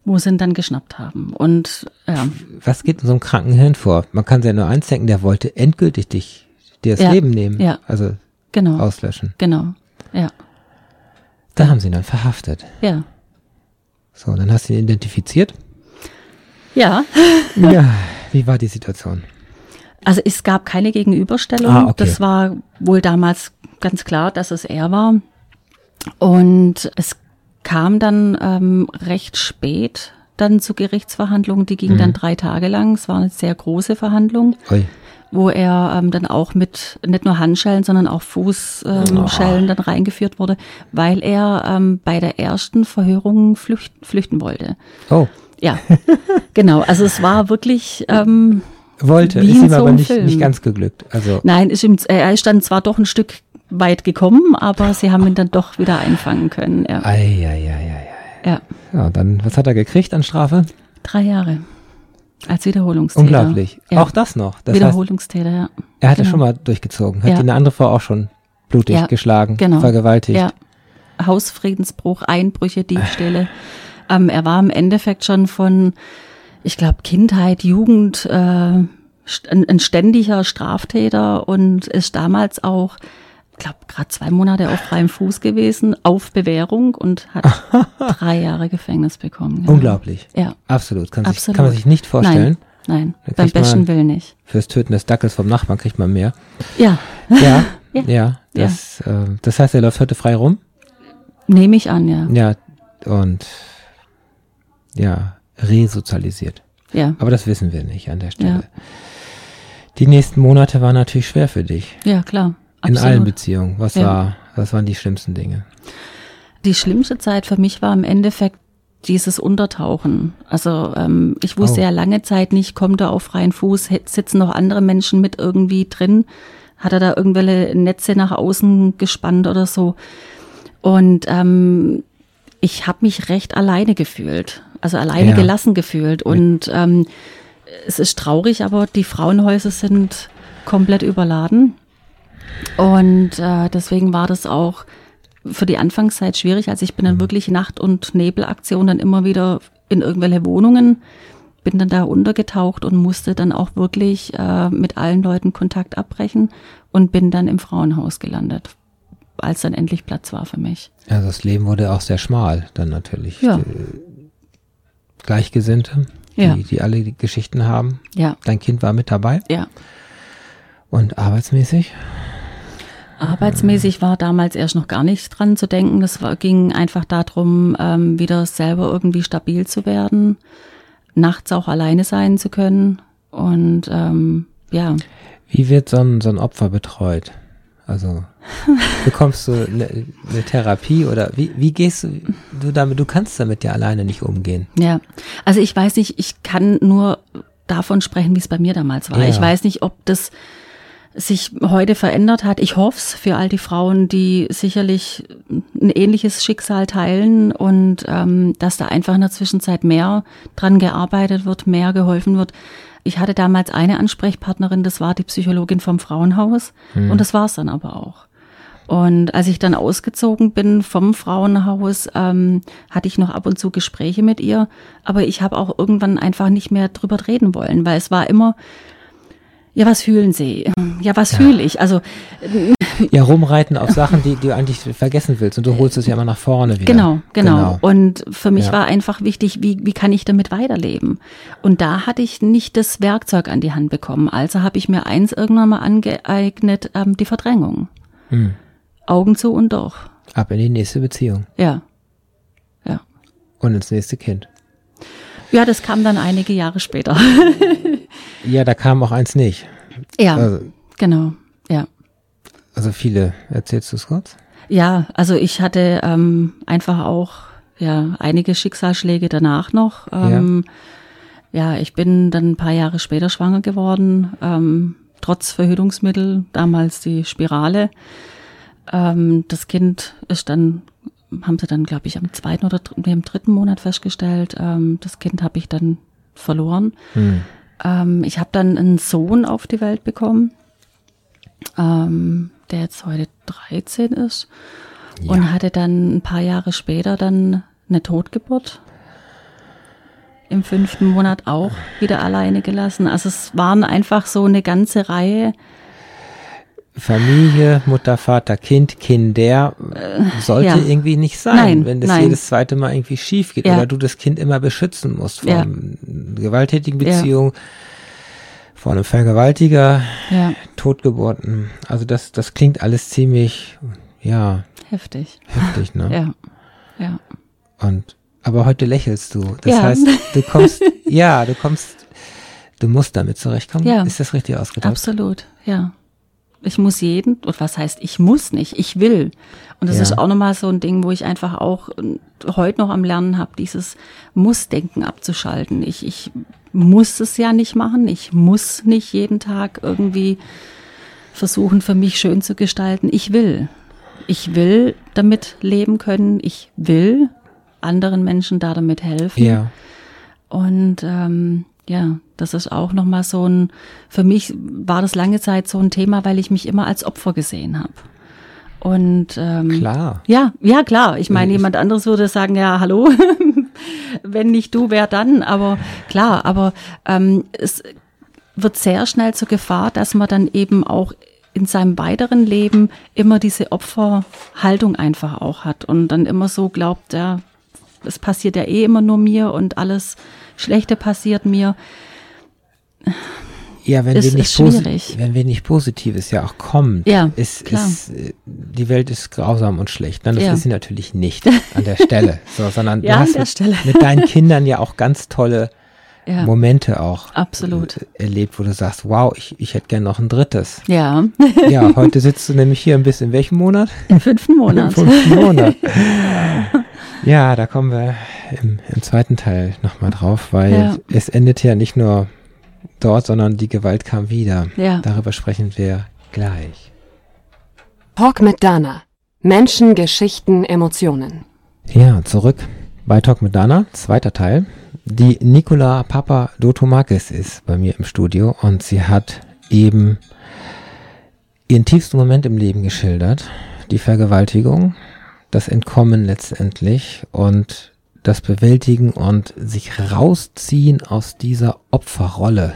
wo sie ihn dann geschnappt haben. Und ja, Was geht in so einem kranken Hirn vor? Man kann sich ja nur eins denken, der wollte endgültig dich, dir das Ja. Leben nehmen. Ja. Also genau. auslöschen. Genau. Ja. Da haben sie ihn dann verhaftet. Ja. So, dann hast du ihn identifiziert. Ja. Ja. Wie war die Situation? Also es gab keine Gegenüberstellung. Ah, okay. Das war wohl damals ganz klar, dass es er war. Und es kam dann ähm, recht spät dann zur Gerichtsverhandlung. Die ging Mhm. dann drei Tage lang. Es war eine sehr große Verhandlung, Ui. Wo er ähm, dann auch mit nicht nur Handschellen, sondern auch Fußschellen ähm, dann reingeführt wurde, weil er ähm, bei der ersten Verhörung flücht, flüchten wollte. Oh, Ja, genau. Also es war wirklich ähm, wollte, ist ihm so aber nicht, Film. nicht ganz geglückt. Also, Nein, ist ihm, er ist dann zwar doch ein Stück weit gekommen, aber sie haben ihn dann doch wieder einfangen können. Ja, ei, ei, ei, ei, ei. ja. Ja, dann, was hat er gekriegt an Strafe? drei Jahre als Wiederholungstäter. Unglaublich. Ja. Auch das noch. Das heißt, Wiederholungstäter, ja. er hatte genau. schon mal durchgezogen. Hat Ja. die eine andere Frau auch schon blutig Ja, geschlagen, genau. vergewaltigt. Ja. Hausfriedensbruch, Einbrüche, Diebstähle. ähm, er war im Endeffekt schon von, ich glaube, Kindheit, Jugend, äh, ein, ein ständiger Straftäter und ist damals auch, glaube, gerade zwei Monate auf freiem Fuß gewesen, auf Bewährung und hat drei Jahre Gefängnis bekommen. genau. Unglaublich. Ja, Absolut. Kann, Sich, absolut. kann man sich nicht vorstellen. Nein, nein, beim besten Willen nicht. Fürs Töten des Dackels vom Nachbarn kriegt man mehr. Ja, Ja, Ja. ja. das, Äh, das heißt, er läuft heute frei rum. nehme ich an, ja. Ja, und ja, resozialisiert. Ja, Aber das wissen wir nicht an der Stelle. Ja. Die nächsten Monate waren natürlich schwer für dich. ja, klar. In Absolut. allen Beziehungen. Was Ja. war, was waren die schlimmsten Dinge? Die schlimmste Zeit für mich war im Endeffekt dieses Untertauchen. Also ähm, ich wusste Oh. ja lange Zeit nicht, kommt er auf freien Fuß, sitzen noch andere Menschen mit irgendwie drin, hat er da irgendwelche Netze nach außen gespannt oder so. Und ähm, ich habe mich recht alleine gefühlt, also alleine Ja. gelassen gefühlt. Und ähm, es ist traurig, aber die Frauenhäuser sind komplett überladen. Und äh, deswegen war das auch für die Anfangszeit schwierig. Also ich bin dann wirklich Nacht- und Nebelaktion dann immer wieder in irgendwelche Wohnungen, bin dann da untergetaucht und musste dann auch wirklich äh, mit allen Leuten Kontakt abbrechen und bin dann im Frauenhaus gelandet, als dann endlich Platz war für mich. Also das Leben wurde auch sehr schmal, dann natürlich. Ja. Die Gleichgesinnte, Ja. die, die alle die Geschichten haben. Ja, Dein Kind war mit dabei. ja. Und arbeitsmäßig? Arbeitsmäßig war damals erst noch gar nicht dran zu denken. Das ging einfach darum, ähm, wieder selber irgendwie stabil zu werden, nachts auch alleine sein zu können. Und ähm, ja, Wie wird so ein, so ein Opfer betreut? Also bekommst du eine, eine Therapie oder wie, wie gehst du, du damit, du kannst damit ja alleine nicht umgehen. ja. Also ich weiß nicht, ich kann nur davon sprechen, wie es bei mir damals war. Ja. Ich weiß nicht, ob das sich heute verändert hat. Ich hoffe es für all die Frauen, die sicherlich ein ähnliches Schicksal teilen und ähm, dass da einfach in der Zwischenzeit mehr dran gearbeitet wird, mehr geholfen wird. Ich hatte damals eine Ansprechpartnerin, das war die Psychologin vom Frauenhaus und das war es dann aber auch. Und als ich dann ausgezogen bin vom Frauenhaus, ähm, hatte ich noch ab und zu Gespräche mit ihr, aber ich habe auch irgendwann einfach nicht mehr drüber reden wollen, weil es war immer, ja, was fühlen Sie? Ja, was fühle ich? Also Ja, rumreiten auf Sachen, die, die du eigentlich vergessen willst und du holst es ja immer nach vorne wieder. Genau, genau. Und für mich war einfach wichtig, wie, wie kann ich damit weiterleben? Und da hatte ich nicht das Werkzeug an die Hand bekommen. Also habe ich mir eins irgendwann mal angeeignet, ähm, die Verdrängung. Hm. Augen zu und durch. Ab in die nächste Beziehung Ja. Ja. und ins nächste Kind. Ja, das kam dann einige Jahre später. Ja, da kam auch eins nicht. ja, Also, genau. Ja. also viele. Erzählst du es kurz? Ja, also ich hatte ähm, einfach auch ja einige Schicksalsschläge danach noch. Ähm, ja. ich bin dann ein paar Jahre später schwanger geworden, ähm, trotz Verhütungsmittel, damals die Spirale. Ähm, das Kind ist dann, haben sie dann, glaube ich, am zweiten oder im dritten Monat festgestellt. Ähm, das Kind habe ich dann verloren. Hm. Ähm, ich habe dann einen Sohn auf die Welt bekommen, ähm, der jetzt heute 13 ist und hatte dann ein paar Jahre später dann eine Totgeburt. Im fünften Monat auch wieder alleine gelassen. Also es waren einfach so eine ganze Reihe. Familie, Mutter, Vater, Kind, Kinder sollte ja. irgendwie nicht sein, Nein, wenn das nein. jedes zweite Mal irgendwie schief geht Ja. oder du das Kind immer beschützen musst vor Ja. einer gewalttätigen Ja. Beziehung, vor einem Vergewaltiger, Totgeburten. Also das, das klingt alles ziemlich, ja, heftig. heftig, ne? Ja, ja. Und aber heute lächelst du. Das heißt, du kommst, ja, du kommst, du musst damit zurechtkommen. Ja. Ist das richtig ausgedrückt? Absolut, ja. Ich muss jeden, und was heißt, ich muss nicht, ich will. Und das Ja. ist auch nochmal so ein Ding, wo ich einfach auch äh, heute noch am Lernen habe, dieses Muss-Denken abzuschalten. Ich, ich muss es ja nicht machen, ich muss nicht jeden Tag irgendwie versuchen, für mich schön zu gestalten. Ich will. Ich will damit leben können, ich will anderen Menschen da damit helfen. Ja. Und ähm, ja, das ist auch nochmal so ein, für mich war das lange Zeit so ein Thema, weil ich mich immer als Opfer gesehen habe. Und ähm, Klar. ja, ja klar. Ich meine, Ich- jemand anderes würde sagen, ja, hallo, wenn nicht du, wer dann? Aber klar, aber ähm, es wird sehr schnell zur Gefahr, dass man dann eben auch in seinem weiteren Leben immer diese Opferhaltung einfach auch hat und dann immer so glaubt, ja, es passiert ja eh immer nur mir und alles Schlechte passiert mir. Ja, wenn Ist- wenig, ist wenn wenig Positives ja auch kommt, Ja, ist, klar. ist äh, die Welt ist grausam und schlecht. Nein, das Ja. ist sie natürlich nicht an der Stelle, so, sondern Ja, du hast mit, mit deinen Kindern ja auch ganz tolle Ja, Momente auch Absolut. äh, erlebt, wo du sagst, wow, ich, ich hätte gern noch ein drittes. ja, Ja, heute sitzt du nämlich hier ein bisschen in welchem Monat? im fünften Monat. Im fünften Monat. Ja, da kommen wir im, im zweiten Teil nochmal drauf, weil Ja. es endet ja nicht nur dort, sondern die Gewalt kam wieder. Ja. Darüber sprechen wir gleich. Talk mit Dana. Menschen, Geschichten, Emotionen. Ja, zurück bei Talk mit Dana, zweiter Teil. Die Nicola Papa Dotomakis ist bei mir im Studio und sie hat eben ihren tiefsten Moment im Leben geschildert. Die Vergewaltigung, das Entkommen letztendlich und das Bewältigen und sich rausziehen aus dieser Opferrolle,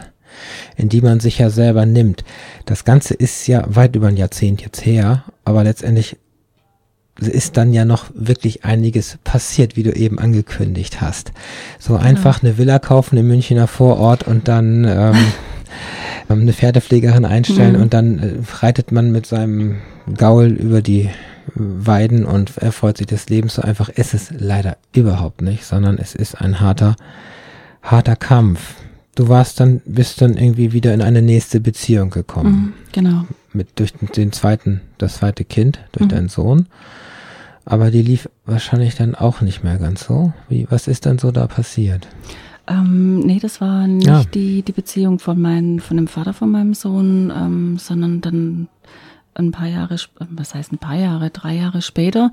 in die man sich ja selber nimmt. Das Ganze ist ja weit über ein Jahrzehnt jetzt her, aber letztendlich ist dann ja noch wirklich einiges passiert, wie du eben angekündigt hast. So einfach eine Villa kaufen im Münchner Vorort und dann ähm, eine Pferdepflegerin einstellen Mhm. und dann äh, reitet man mit seinem Gaul über die Weiden und erfreut sich des Lebens. So einfach ist es leider überhaupt nicht, sondern es ist ein harter, harter Kampf. Du warst dann, bist dann irgendwie wieder in eine nächste Beziehung gekommen Mhm, genau. Mit durch den- zweiten, das zweite Kind, durch Mhm. deinen Sohn. Aber die lief wahrscheinlich dann auch nicht mehr ganz so. Wie, was ist dann so da passiert? Ähm, nee, das war nicht Ja. die, die Beziehung von, mein, von dem Vater von meinem Sohn, ähm, sondern dann ein paar Jahre, äh, was heißt ein paar Jahre, drei Jahre später.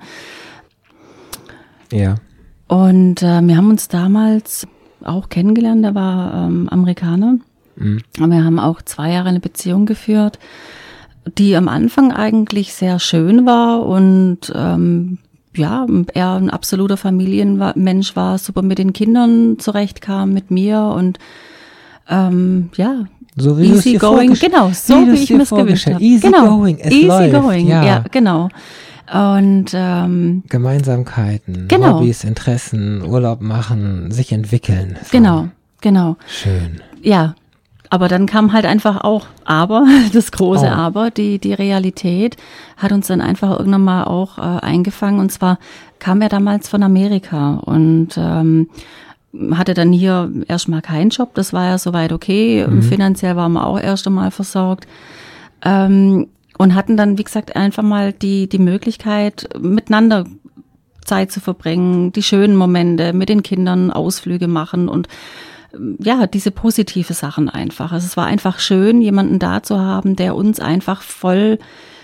Ja. Und äh, wir haben uns damals auch kennengelernt, der war ähm, Amerikaner. Mhm. Und wir haben auch zwei Jahre eine Beziehung geführt, die am Anfang eigentlich sehr schön war und ähm, ja, er ein absoluter Familienmensch war, super mit den Kindern zurechtkam, mit mir und ähm, ja, So wie easy going, genau, so wie, es ich mir es gewünscht habe. Easy genau, going, es easy läuft, going, ja. ja, genau. Und ähm, Gemeinsamkeiten, Genau. Hobbys, Interessen, Urlaub machen, sich entwickeln. So. genau, genau. Schön. Ja, aber dann kam halt einfach auch Aber, das große Oh. Aber, die, die Realität hat uns dann einfach irgendwann mal auch äh, eingefangen. Und zwar kam er damals von Amerika und ähm, hatte dann hier erstmal keinen Job. Das war ja soweit okay. Finanziell waren wir auch erst einmal versorgt. Ähm, und hatten dann, wie gesagt, einfach mal die, die Möglichkeit, miteinander Zeit zu verbringen, die schönen Momente mit den Kindern, Ausflüge machen und ja, diese positive Sachen einfach. Also es war einfach schön, jemanden da zu haben, der uns einfach voll,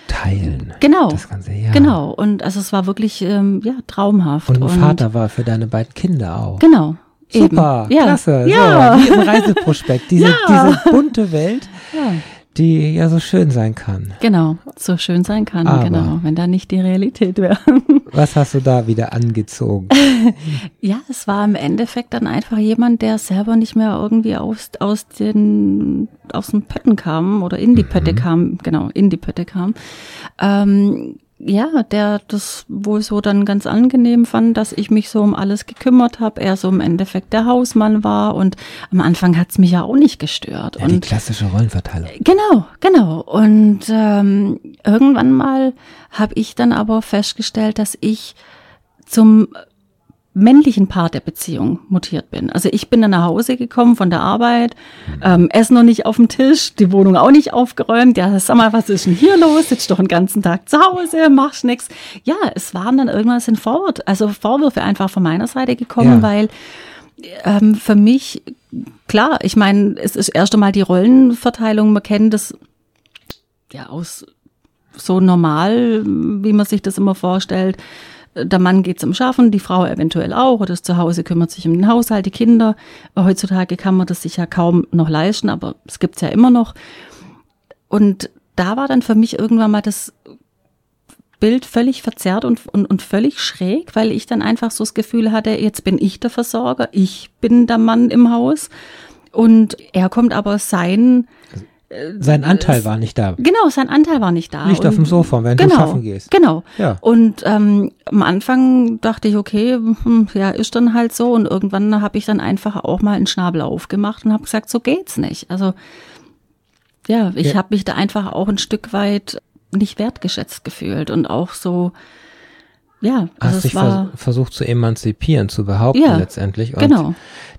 Teilen. genau, Das Ganze, ja. genau. Und also es war wirklich, ähm, ja, traumhaft. Und ein Vater war für deine beiden Kinder auch. Genau. Super, eben. Ja. klasse. Ja. So, wie im Reiseprospekt. Diese, Ja. diese bunte Welt, ja. Die ja so schön sein kann. Genau, so schön sein kann, Aber- genau, wenn da nicht die Realität wäre. Was hast du da wieder angezogen? Ja, es war im Endeffekt dann einfach jemand, der selber nicht mehr irgendwie aus, aus den, aus den Pötten kam oder in die Pötte kam, genau, in die Pötte kam. Ähm, ja, der das wohl so dann ganz angenehm fand, dass ich mich so um alles gekümmert habe. Er so im Endeffekt der Hausmann war und am Anfang hat's mich ja auch nicht gestört. Ja, die und klassische Rollenverteilung. Genau, genau. Und ähm, irgendwann mal habe ich dann aber festgestellt, dass ich zum männlichen Part der Beziehung mutiert bin. Also ich bin dann nach Hause gekommen von der Arbeit, ähm, Essen noch nicht auf dem Tisch, die Wohnung auch nicht aufgeräumt. Ja, sag mal, was ist denn hier los? Sitzt doch den ganzen Tag zu Hause, machst nix. Ja, es waren dann irgendwann sind Vorwürfe, also Vorwürfe einfach von meiner Seite gekommen, Ja. weil ähm, für mich, klar, ich meine, es ist erst einmal die Rollenverteilung, man kennt das ja aus so normal, wie man sich das immer vorstellt. Der Mann geht zum Schaffen, die Frau eventuell auch, oder ist zu Hause, kümmert sich um den Haushalt, die Kinder. Heutzutage kann man das sich ja kaum noch leisten, aber es gibt's ja immer noch. Und da war dann für mich irgendwann mal das Bild völlig verzerrt und, und, und völlig schräg, weil ich dann einfach so das Gefühl hatte, jetzt bin ich der Versorger, ich bin der Mann im Haus und er kommt aber sein, Sein Anteil war nicht da. genau, sein Anteil war nicht da. Liegt auf dem Sofa, während genau, du schaffen gehst. Genau. Ja. Und ähm, am Anfang dachte ich, okay, hm, ja, ist dann halt so. Und irgendwann habe ich dann einfach auch mal einen Schnabel aufgemacht und habe gesagt, so geht's nicht. Also ja, ich Ja. habe mich da einfach auch ein Stück weit nicht wertgeschätzt gefühlt und auch so, ja, also Hast dich war, vers versucht zu emanzipieren, zu behaupten Ja, letztendlich. Und genau.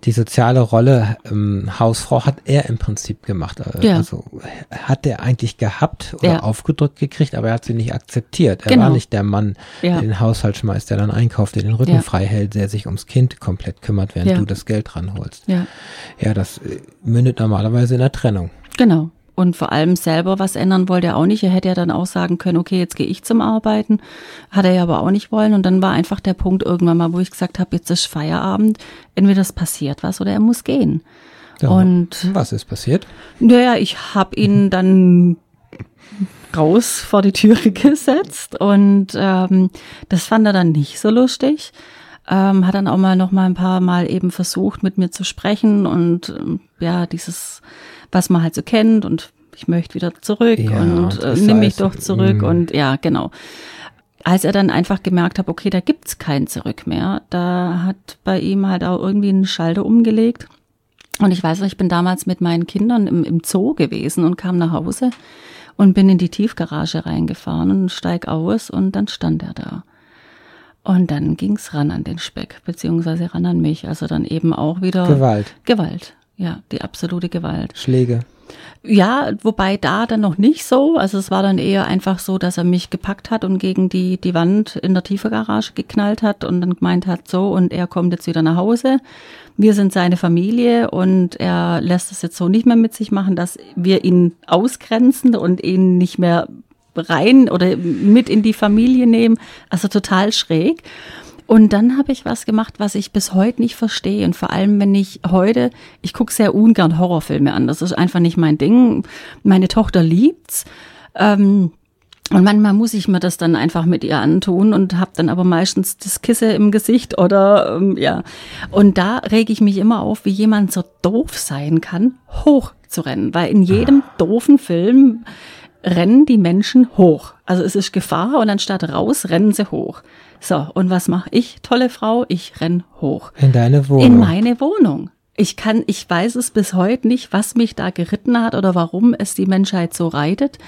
die soziale Rolle ähm, Hausfrau hat er im Prinzip gemacht. Äh, Ja. Also hat er eigentlich gehabt oder Ja. aufgedrückt gekriegt, aber er hat sie nicht akzeptiert. Er Genau. war nicht der Mann, der den Haushalt schmeißt, der dann einkauft, der den Rücken frei hält, der sich ums Kind komplett kümmert, während du das Geld ranholst. ja, Ja, das äh, mündet normalerweise in der Trennung. genau. Und vor allem selber was ändern wollte er auch nicht. Er hätte ja dann auch sagen können, okay, jetzt gehe ich zum Arbeiten. Hat er ja aber auch nicht wollen. Und dann war einfach der Punkt irgendwann mal, wo ich gesagt habe, jetzt ist Feierabend. Entweder es passiert was oder er muss gehen. Ja. Und Was ist passiert? naja, ich habe ihn dann raus vor die Türe gesetzt und ähm, das fand er dann nicht so lustig. Ähm, hat dann auch mal noch mal ein paar Mal eben versucht, mit mir zu sprechen und ähm, ja, dieses, was man halt so kennt und ich möchte wieder zurück Ja, und äh, nimm mich doch zurück mm. und ja, genau. Als er dann einfach gemerkt hat, okay, da gibt's kein Zurück mehr, da hat bei ihm halt auch irgendwie einen Schalter umgelegt. Und ich weiß noch, ich bin damals mit meinen Kindern im, im Zoo gewesen und kam nach Hause und bin in die Tiefgarage reingefahren und steig aus und dann stand er da. Und dann ging's ran an den Speck, beziehungsweise ran an mich. Also dann eben auch wieder Gewalt, Gewalt. Ja, die absolute Gewalt. Schläge. Ja, wobei da dann noch nicht so. Also es war dann eher einfach so, dass er mich gepackt hat und gegen die, die Wand in der Tiefgarage geknallt hat und dann gemeint hat, so, und er kommt jetzt wieder nach Hause. Wir sind seine Familie und er lässt es jetzt so nicht mehr mit sich machen, dass wir ihn ausgrenzen und ihn nicht mehr rein oder mit in die Familie nehmen. Also total schräg. Und dann habe ich was gemacht, was ich bis heute nicht verstehe. Und vor allem, wenn ich heute, ich gucke sehr ungern Horrorfilme an. Das ist einfach nicht mein Ding. Meine Tochter liebt's. Ähm, und manchmal muss ich mir das dann einfach mit ihr antun und habe dann aber meistens das Kisse im Gesicht oder ähm, ja. Und da rege ich mich immer auf, wie jemand so doof sein kann, hoch zu rennen. Weil in jedem doofen Film rennen die Menschen hoch. Also es ist Gefahr und anstatt raus rennen sie hoch. So, und was mache ich, tolle Frau? Ich renn hoch. In deine Wohnung. In meine Wohnung. Ich kann, ich weiß es bis heute nicht, was mich da geritten hat oder warum es die Menschheit so reitet.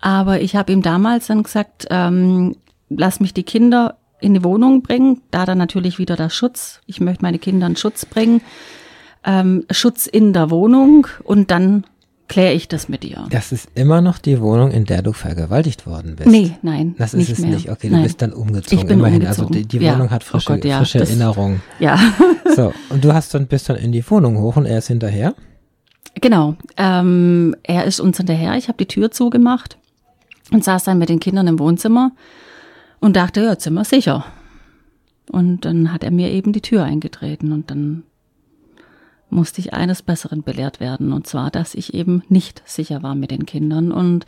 Aber ich habe ihm damals dann gesagt, ähm, lass mich die Kinder in die Wohnung bringen. Da dann natürlich wieder der Schutz. Ich möchte meine Kinder in Schutz bringen. Ähm, Schutz in der Wohnung und dann kläre ich das mit dir. Das ist immer noch die Wohnung, in der du vergewaltigt worden bist. Nee, nein. Das ist nicht es mehr. nicht. Okay, du Nein. bist dann umgezogen. Ich bin Immerhin. Also umgezogen. die, die Ja. Wohnung hat Oh frische, Gott, ja, frische das- Erinnerungen. Ja, So, und du hast dann bist dann in die Wohnung hoch und er ist hinterher. genau. Ähm, er ist uns hinterher. Ich habe die Tür zugemacht und saß dann mit den Kindern im Wohnzimmer und dachte, ja, Zimmer sicher. Und dann hat er mir eben die Tür eingetreten und dann musste ich eines Besseren belehrt werden. Und zwar, dass ich eben nicht sicher war mit den Kindern. Und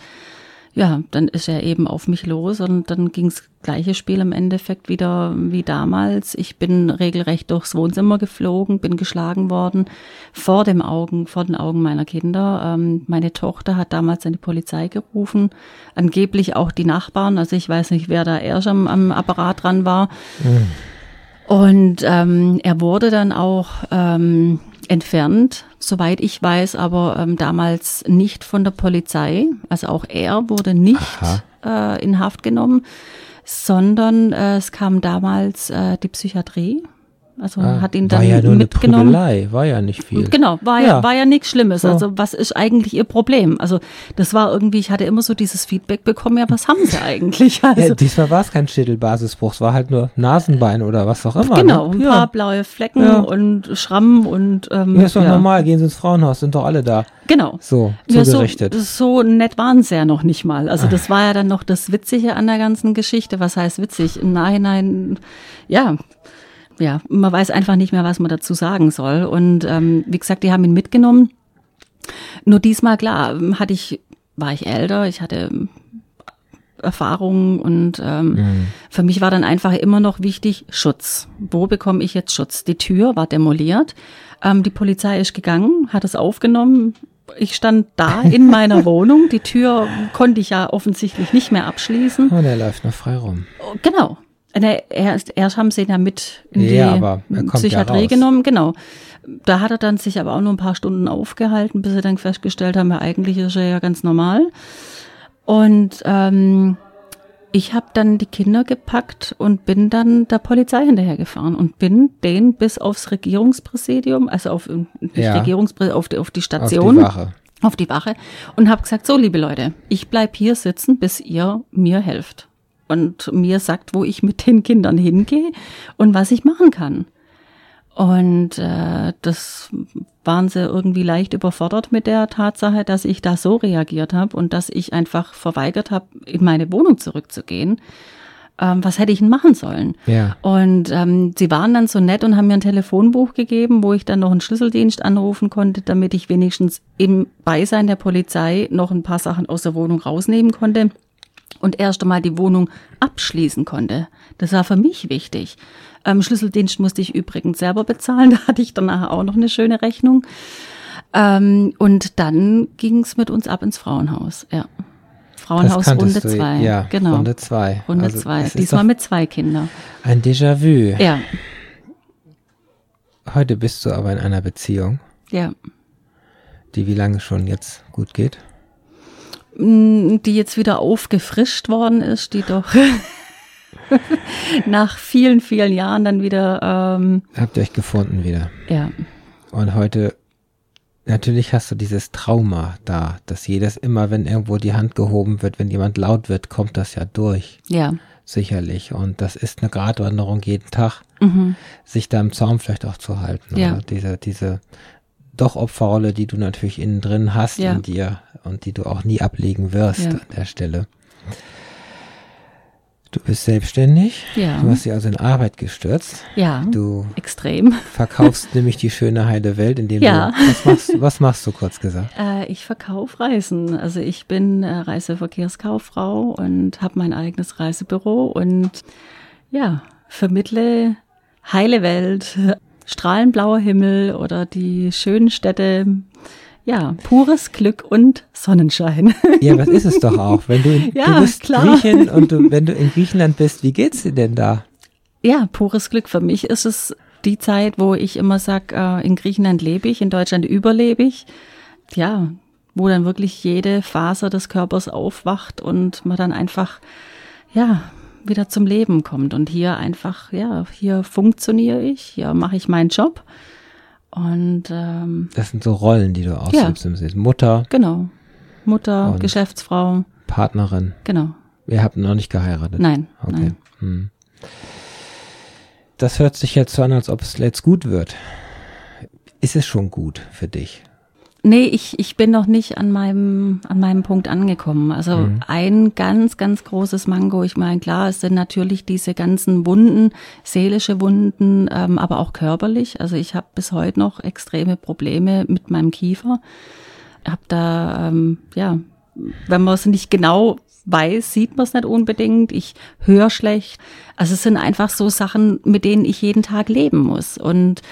ja, dann ist er eben auf mich los und dann ging's gleiche Spiel im Endeffekt wieder wie damals. Ich bin regelrecht durchs Wohnzimmer geflogen, bin geschlagen worden vor dem Augen, vor den Augen meiner Kinder. Ähm, meine Tochter hat damals an die Polizei gerufen, angeblich auch die Nachbarn. Also ich weiß nicht, wer da erst am, am Apparat dran war. Und ähm, er wurde dann auch ähm, entfernt, soweit ich weiß, aber ähm, damals nicht von der Polizei. Also auch er wurde nicht äh, in Haft genommen, sondern äh, es kam damals äh, die Psychiatrie. Also Ah, hat ihn war dann ja nur eine mitgenommen. Prügelei, war ja nicht viel. Genau, war ja, Ja. war ja nichts Schlimmes. So. Also was ist eigentlich ihr Problem? Also das war irgendwie, ich hatte immer so dieses Feedback bekommen, ja, was haben sie eigentlich? Also, Ja, diesmal war es kein Schädelbasisbruch, es war halt nur Nasenbein oder was auch immer. genau, ein ne? paar ja. blaue Flecken Ja. und Schrammen und ähm, Ja, ist doch normal, gehen Sie ins Frauenhaus, sind doch alle da. Genau. So, Ja, so, zugerichtet. so nett waren sie ja noch nicht mal. Also das war ja dann noch das Witzige an der ganzen Geschichte. Was heißt witzig? Im Nachhinein, ja, ja, man weiß einfach nicht mehr, was man dazu sagen soll. Und ähm, wie gesagt, die haben ihn mitgenommen. Nur diesmal, klar, hatte ich, war ich älter, ich hatte Erfahrungen und ähm, für mich war dann einfach immer noch wichtig Schutz. Wo bekomme ich jetzt Schutz? Die Tür war demoliert, ähm, die Polizei ist gegangen, hat es aufgenommen. Ich stand da in meiner Wohnung, die Tür konnte ich ja offensichtlich nicht mehr abschließen. Und er läuft noch frei rum. Genau. Ne, Erst, erst haben sie ihn ja mit in die Ja, ja Psychiatrie raus. genommen, genau. Da hat er dann sich aber auch nur ein paar Stunden aufgehalten, bis sie dann festgestellt haben, ja, eigentlich ist er ja ganz normal. Und ähm, ich habe dann die Kinder gepackt und bin dann der Polizei hinterhergefahren und bin den bis aufs Regierungspräsidium, also auf nicht Ja. Regierungspräsidium, auf die, auf die Auf Station die Wache. auf die Wache und habe gesagt, so liebe Leute, ich bleib hier sitzen, bis ihr mir helft und mir sagt, wo ich mit den Kindern hingehe und was ich machen kann. Und äh, das waren sie irgendwie leicht überfordert mit der Tatsache, dass ich da so reagiert habe und dass ich einfach verweigert habe, in meine Wohnung zurückzugehen. Ähm, was hätte ich denn machen sollen? Ja. Und ähm, sie waren dann so nett und haben mir ein Telefonbuch gegeben, wo ich dann noch einen Schlüsseldienst anrufen konnte, damit ich wenigstens im Beisein der Polizei noch ein paar Sachen aus der Wohnung rausnehmen konnte und erst einmal die Wohnung abschließen konnte. Das war für mich wichtig. Ähm, Schlüsseldienst musste ich übrigens selber bezahlen, da hatte ich danach auch noch eine schöne Rechnung. Ähm, und dann ging es mit uns ab ins Frauenhaus. Ja. Frauenhaus Runde du, zwei. ja, genau. Runde zwei. Runde Also, zwei. es ist Diesmal mit zwei Kindern. Ein Déjà-vu. Ja, Heute bist du aber in einer Beziehung, ja. die wie lange schon jetzt gut geht. Die jetzt wieder aufgefrischt worden ist, die doch nach vielen, vielen Jahren dann wieder, ähm, Habt ihr euch gefunden wieder. ja, Und heute, natürlich hast du dieses Trauma da, dass jedes immer, wenn irgendwo die Hand gehoben wird, wenn jemand laut wird, kommt das ja durch. ja, Sicherlich. Und das ist eine Gratwanderung jeden Tag, sich da im Zaum vielleicht auch zu halten. Ja. Oder diese, diese doch Opferrolle, die du natürlich innen drin hast Ja. in dir und die du auch nie ablegen wirst Ja. an der Stelle. Du bist selbstständig. Ja. Du hast dich also in Arbeit gestürzt. ja, Du extrem. verkaufst nämlich die schöne heile Welt, indem Ja. du, was machst, was machst du kurz gesagt? Äh, ich verkaufe Reisen. Also ich bin äh, Reiseverkehrskauffrau und habe mein eigenes Reisebüro und ja, vermittle heile Welt, strahlend blauer Himmel oder die schönen Städte. Ja, pures Glück und Sonnenschein. Ja, was ist es doch auch, wenn du, in, Ja, du bist klar. Griechin und du, wenn du in Griechenland bist, wie geht's dir denn da? ja, pures Glück. Für mich ist es die Zeit, wo ich immer sag, äh, in Griechenland lebe ich, in Deutschland überlebe ich. Ja, wo dann wirklich jede Faser des Körpers aufwacht und man dann einfach, ja, wieder zum Leben kommt. Und hier einfach, ja, hier funktioniere ich, hier mache ich meinen Job. Und ähm, das sind so Rollen, die du ausübst ja, im Mutter. Genau. Mutter, Geschäftsfrau. Partnerin. Genau. Ihr habt noch nicht geheiratet. Nein. Okay. Nein. Hm. Das hört sich jetzt so an, als ob es jetzt gut wird. Ist es schon gut für dich? Nee, ich, ich bin noch nicht an meinem, an meinem Punkt angekommen. Also mhm. ein ganz, ganz großes Mango. Ich meine, klar, es sind natürlich diese ganzen Wunden, seelische Wunden, ähm, aber auch körperlich. Also ich habe bis heute noch extreme Probleme mit meinem Kiefer. Hab da, ähm, ja, wenn man es nicht genau weiß, sieht man es nicht unbedingt. Ich höre schlecht. Also es sind einfach so Sachen, mit denen ich jeden Tag leben muss. Und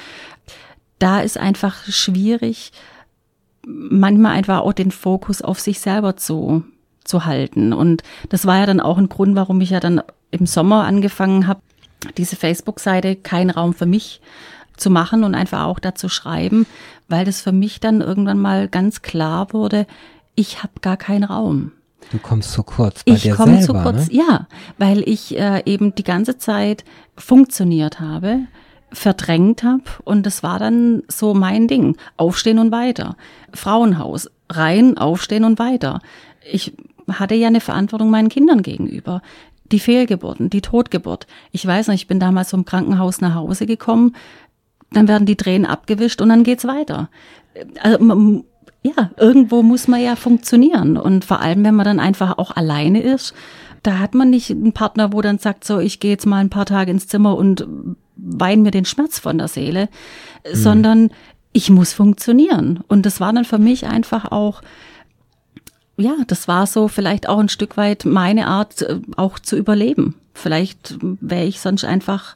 da ist einfach schwierig, manchmal einfach auch den Fokus auf sich selber zu, zu halten. Und das war ja dann auch ein Grund, warum ich ja dann im Sommer angefangen habe, diese Facebook-Seite Kein Raum für mich zu machen und einfach auch dazu schreiben, weil das für mich dann irgendwann mal ganz klar wurde, ich habe gar keinen Raum. Du kommst zu kurz bei ich dir komme selber, zu kurz, ne? ja, weil ich äh, eben die ganze Zeit funktioniert habe, verdrängt habe und das war dann so mein Ding. Aufstehen und weiter. Frauenhaus, rein, aufstehen und weiter. Ich hatte ja eine Verantwortung meinen Kindern gegenüber. Die Fehlgeburten, die Totgeburt. Ich weiß nicht, ich bin damals vom Krankenhaus nach Hause gekommen, dann werden die Tränen abgewischt und dann geht's weiter. Also, ja, irgendwo muss man ja funktionieren. Und vor allem, wenn man dann einfach auch alleine ist, da hat man nicht einen Partner, wo dann sagt, so, ich gehe jetzt mal ein paar Tage ins Zimmer und weine mir den Schmerz von der Seele, mhm. sondern ich muss funktionieren. Und das war dann für mich einfach auch, ja, das war so vielleicht auch ein Stück weit meine Art, äh, auch zu überleben. Vielleicht wäre ich sonst einfach,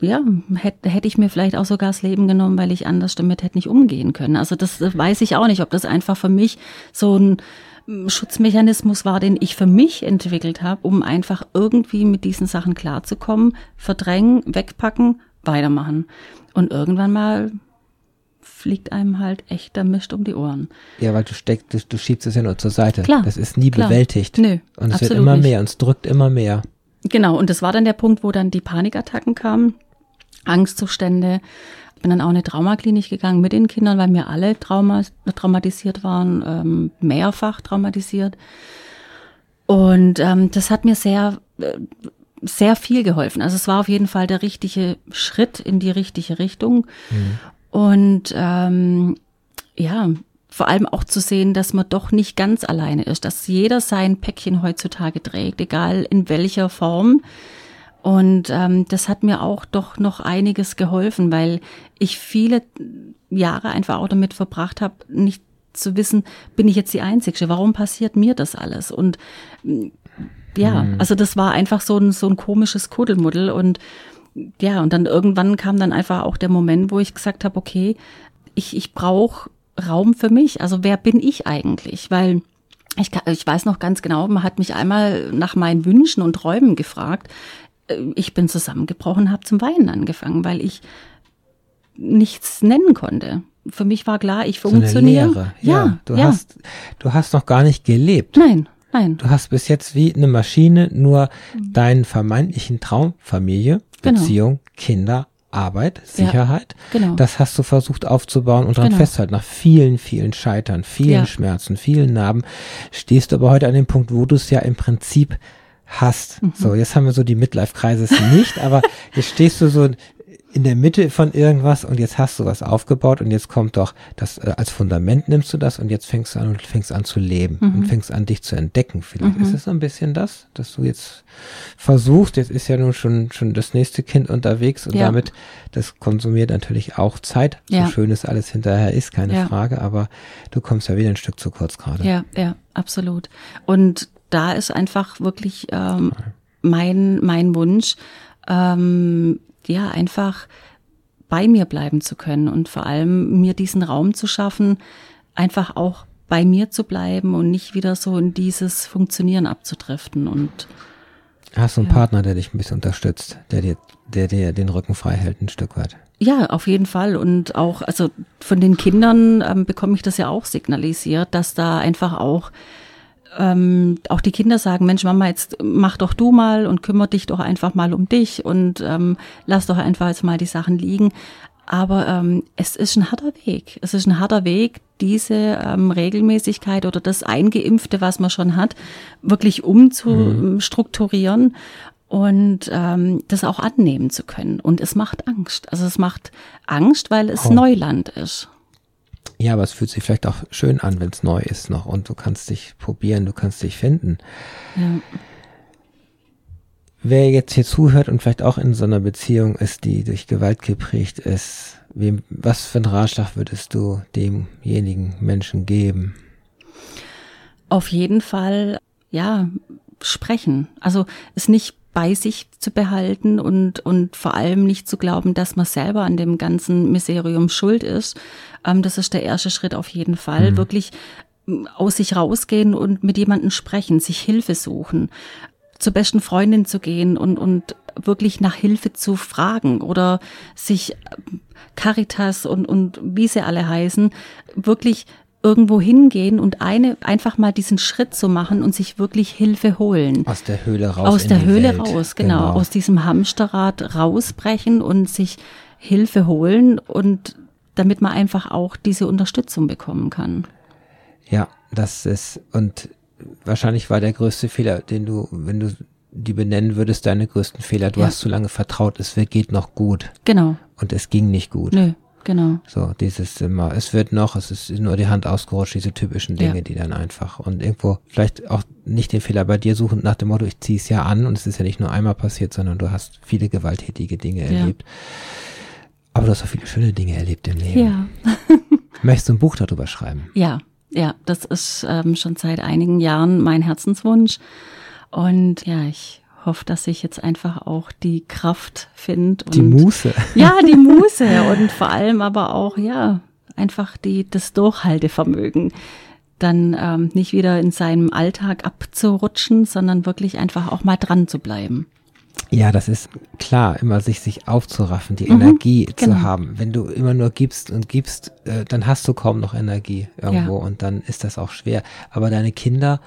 ja, hätte, hätte ich mir vielleicht auch sogar das Leben genommen, weil ich anders damit hätte nicht umgehen können. Also das weiß ich auch nicht, ob das einfach für mich so ein Schutzmechanismus war, den ich für mich entwickelt habe, um einfach irgendwie mit diesen Sachen klarzukommen, verdrängen, wegpacken, weitermachen. Und irgendwann mal fliegt einem halt echt der Mist um die Ohren. Ja, weil du steckst, du, du schiebst es ja nur zur Seite. Klar. Das ist nie klar. bewältigt. Nö. Und es wird immer mehr und es drückt immer mehr. Genau, und das war dann der Punkt, wo dann die Panikattacken kamen, Angstzustände, bin dann auch in eine Traumaklinik gegangen mit den Kindern, weil mir alle Trauma, traumatisiert waren, ähm, mehrfach traumatisiert. Und ähm, das hat mir sehr, äh, sehr viel geholfen. Also es war auf jeden Fall der richtige Schritt in die richtige Richtung. Mhm. Und ähm, ja, vor allem auch zu sehen, dass man doch nicht ganz alleine ist, dass jeder sein Päckchen heutzutage trägt, egal in welcher Form. Und ähm, das hat mir auch doch noch einiges geholfen, weil ich viele Jahre einfach auch damit verbracht habe, nicht zu wissen, bin ich jetzt die Einzige? Warum passiert mir das alles? Und ja, mhm. also das war einfach so ein, so ein komisches Kuddelmuddel und ja, und dann irgendwann kam dann einfach auch der Moment, wo ich gesagt habe, okay, ich, ich brauche Raum für mich. Also wer bin ich eigentlich? Weil ich, ich weiß noch ganz genau, man hat mich einmal nach meinen Wünschen und Träumen gefragt. Äh, ich bin zusammengebrochen, habe zum Weinen angefangen, weil ich nichts nennen konnte. Für mich war klar, ich funktioniere. So ja, ja, du ja. hast du hast noch gar nicht gelebt. Nein, nein. Du hast bis jetzt wie eine Maschine nur mhm. deinen vermeintlichen Traum Familie, genau. Beziehung, Kinder, Arbeit, Sicherheit. Ja, genau. Das hast du versucht aufzubauen und dran genau. festzuhalten. Nach vielen, vielen Scheitern, vielen ja. Schmerzen, vielen Narben stehst du aber heute an dem Punkt, wo du es ja im Prinzip hast. Mhm. So, jetzt haben wir so die Midlife-Kreises nicht, aber jetzt stehst du so in der Mitte von irgendwas und jetzt hast du was aufgebaut und jetzt kommt doch das äh, als Fundament nimmst du das und jetzt fängst du an und fängst an zu leben mhm. und fängst an dich zu entdecken. Vielleicht mhm. ist es so ein bisschen das, dass du jetzt versuchst, jetzt ist ja nun schon schon das nächste Kind unterwegs und ja. damit das konsumiert natürlich auch Zeit. Ja. So schön es alles hinterher ist, keine ja. Frage, aber du kommst ja wieder ein Stück zu kurz gerade. Ja, ja, absolut. Und da ist einfach wirklich ähm, mein, mein Wunsch, ähm, ja, einfach bei mir bleiben zu können und vor allem mir diesen Raum zu schaffen, einfach auch bei mir zu bleiben und nicht wieder so in dieses Funktionieren abzudriften und Hast du einen Ja. Partner, der dich ein bisschen unterstützt, der dir, der dir den Rücken frei hält ein Stück weit? Ja, auf jeden Fall. Und auch, also von den Kindern ähm, bekomme ich das ja auch signalisiert, dass da einfach auch ähm, auch die Kinder sagen, Mensch, Mama, jetzt mach doch du mal und kümmere dich doch einfach mal um dich und ähm, lass doch einfach jetzt mal die Sachen liegen. Aber ähm, es ist ein harter Weg. Es ist ein harter Weg, diese ähm, Regelmäßigkeit oder das Eingeimpfte, was man schon hat, wirklich umzustrukturieren und ähm, das auch annehmen zu können. Und es macht Angst. Also es macht Angst, weil es Oh. Neuland ist. Ja, aber es fühlt sich vielleicht auch schön an, wenn es neu ist noch und du kannst dich probieren, du kannst dich finden. Ja. Wer jetzt hier zuhört und vielleicht auch in so einer Beziehung ist, die durch Gewalt geprägt ist, wem, was für einen Ratschlag würdest du demjenigen Menschen geben? Auf jeden Fall, ja, sprechen. Also es nicht bei sich zu behalten und, und vor allem nicht zu glauben, dass man selber an dem ganzen Miserium schuld ist. Ähm, das ist der erste Schritt auf jeden Fall. Wirklich ähm, aus sich rausgehen und mit jemandem sprechen, sich Hilfe suchen, zur besten Freundin zu gehen und, und wirklich nach Hilfe zu fragen oder sich ähm, Caritas und, und wie sie alle heißen, wirklich irgendwo hingehen und eine einfach mal diesen Schritt zu machen und sich wirklich Hilfe holen. Aus der Höhle raus. Aus der Höhle Welt. raus, genau, Aus diesem Hamsterrad rausbrechen und sich Hilfe holen und damit man einfach auch diese Unterstützung bekommen kann. Ja, das ist, und wahrscheinlich war der größte Fehler, den du, wenn du die benennen würdest, deine größten Fehler. Du Ja. hast zu lange vertraut, es geht noch gut. Genau. Und es ging nicht gut. Nö, genau. So, dieses immer, es wird noch, es ist nur die Hand ausgerutscht, diese typischen Dinge, Ja. die dann einfach und irgendwo vielleicht auch nicht den Fehler bei dir suchen nach dem Motto, ich ziehe es ja an und es ist ja nicht nur einmal passiert, sondern du hast viele gewalttätige Dinge Ja. erlebt. Aber du hast auch viele schöne Dinge erlebt im Leben. Ja. Möchtest du ein Buch darüber schreiben? Ja, ja, das ist ähm, schon seit einigen Jahren mein Herzenswunsch. Und ja, ich hoffe, dass ich jetzt einfach auch die Kraft finde. Die Muße. Ja, die Muße und vor allem aber auch, ja, einfach die, das Durchhaltevermögen. Dann ähm, nicht wieder in seinem Alltag abzurutschen, sondern wirklich einfach auch mal dran zu bleiben. Ja, das ist klar, immer sich, sich aufzuraffen, die Energie zu genau. haben. Wenn du immer nur gibst und gibst, äh, dann hast du kaum noch Energie irgendwo Ja. und dann ist das auch schwer. Aber deine Kinder,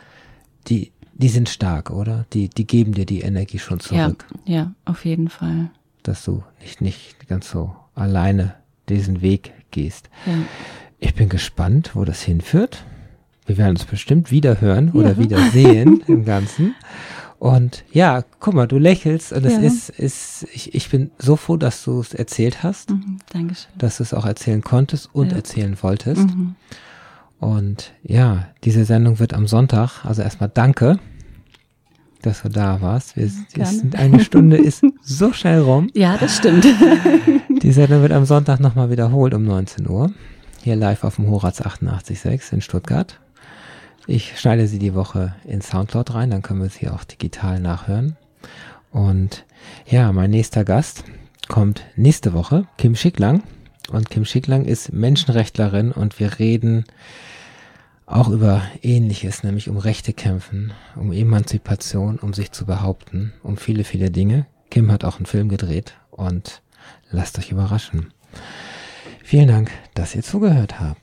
die, die sind stark, oder? Die, die geben dir die Energie schon zurück, Ja, ja, auf jeden Fall. dass du nicht, nicht ganz so alleine diesen Weg gehst. Ja. Ich bin gespannt, wo das hinführt. Wir werden uns bestimmt wieder hören oder wieder sehen im Ganzen. Und ja, guck mal, du lächelst und es Ja. ist, ist ich, ich bin so froh, dass du es erzählt hast, Mhm, Dankeschön. dass du es auch erzählen konntest und Ja. erzählen wolltest. Mhm. Und ja, diese Sendung wird am Sonntag, also erstmal danke, dass du da warst. Wir, sind, eine Stunde ist so schnell rum. Ja, das stimmt. Die Sendung wird am Sonntag nochmal wiederholt um 19 Uhr. Hier live auf dem Horaz 88.6 in Stuttgart. Ich schneide sie die Woche in Soundcloud rein, dann können wir sie auch digital nachhören. Und ja, mein nächster Gast kommt nächste Woche, Kim Schicklang. Und Kim Schicklang ist Menschenrechtlerin und wir reden auch über Ähnliches, nämlich um Rechte kämpfen, um Emanzipation, um sich zu behaupten, um viele, viele Dinge. Kim hat auch einen Film gedreht und lasst euch überraschen. Vielen Dank, dass ihr zugehört habt.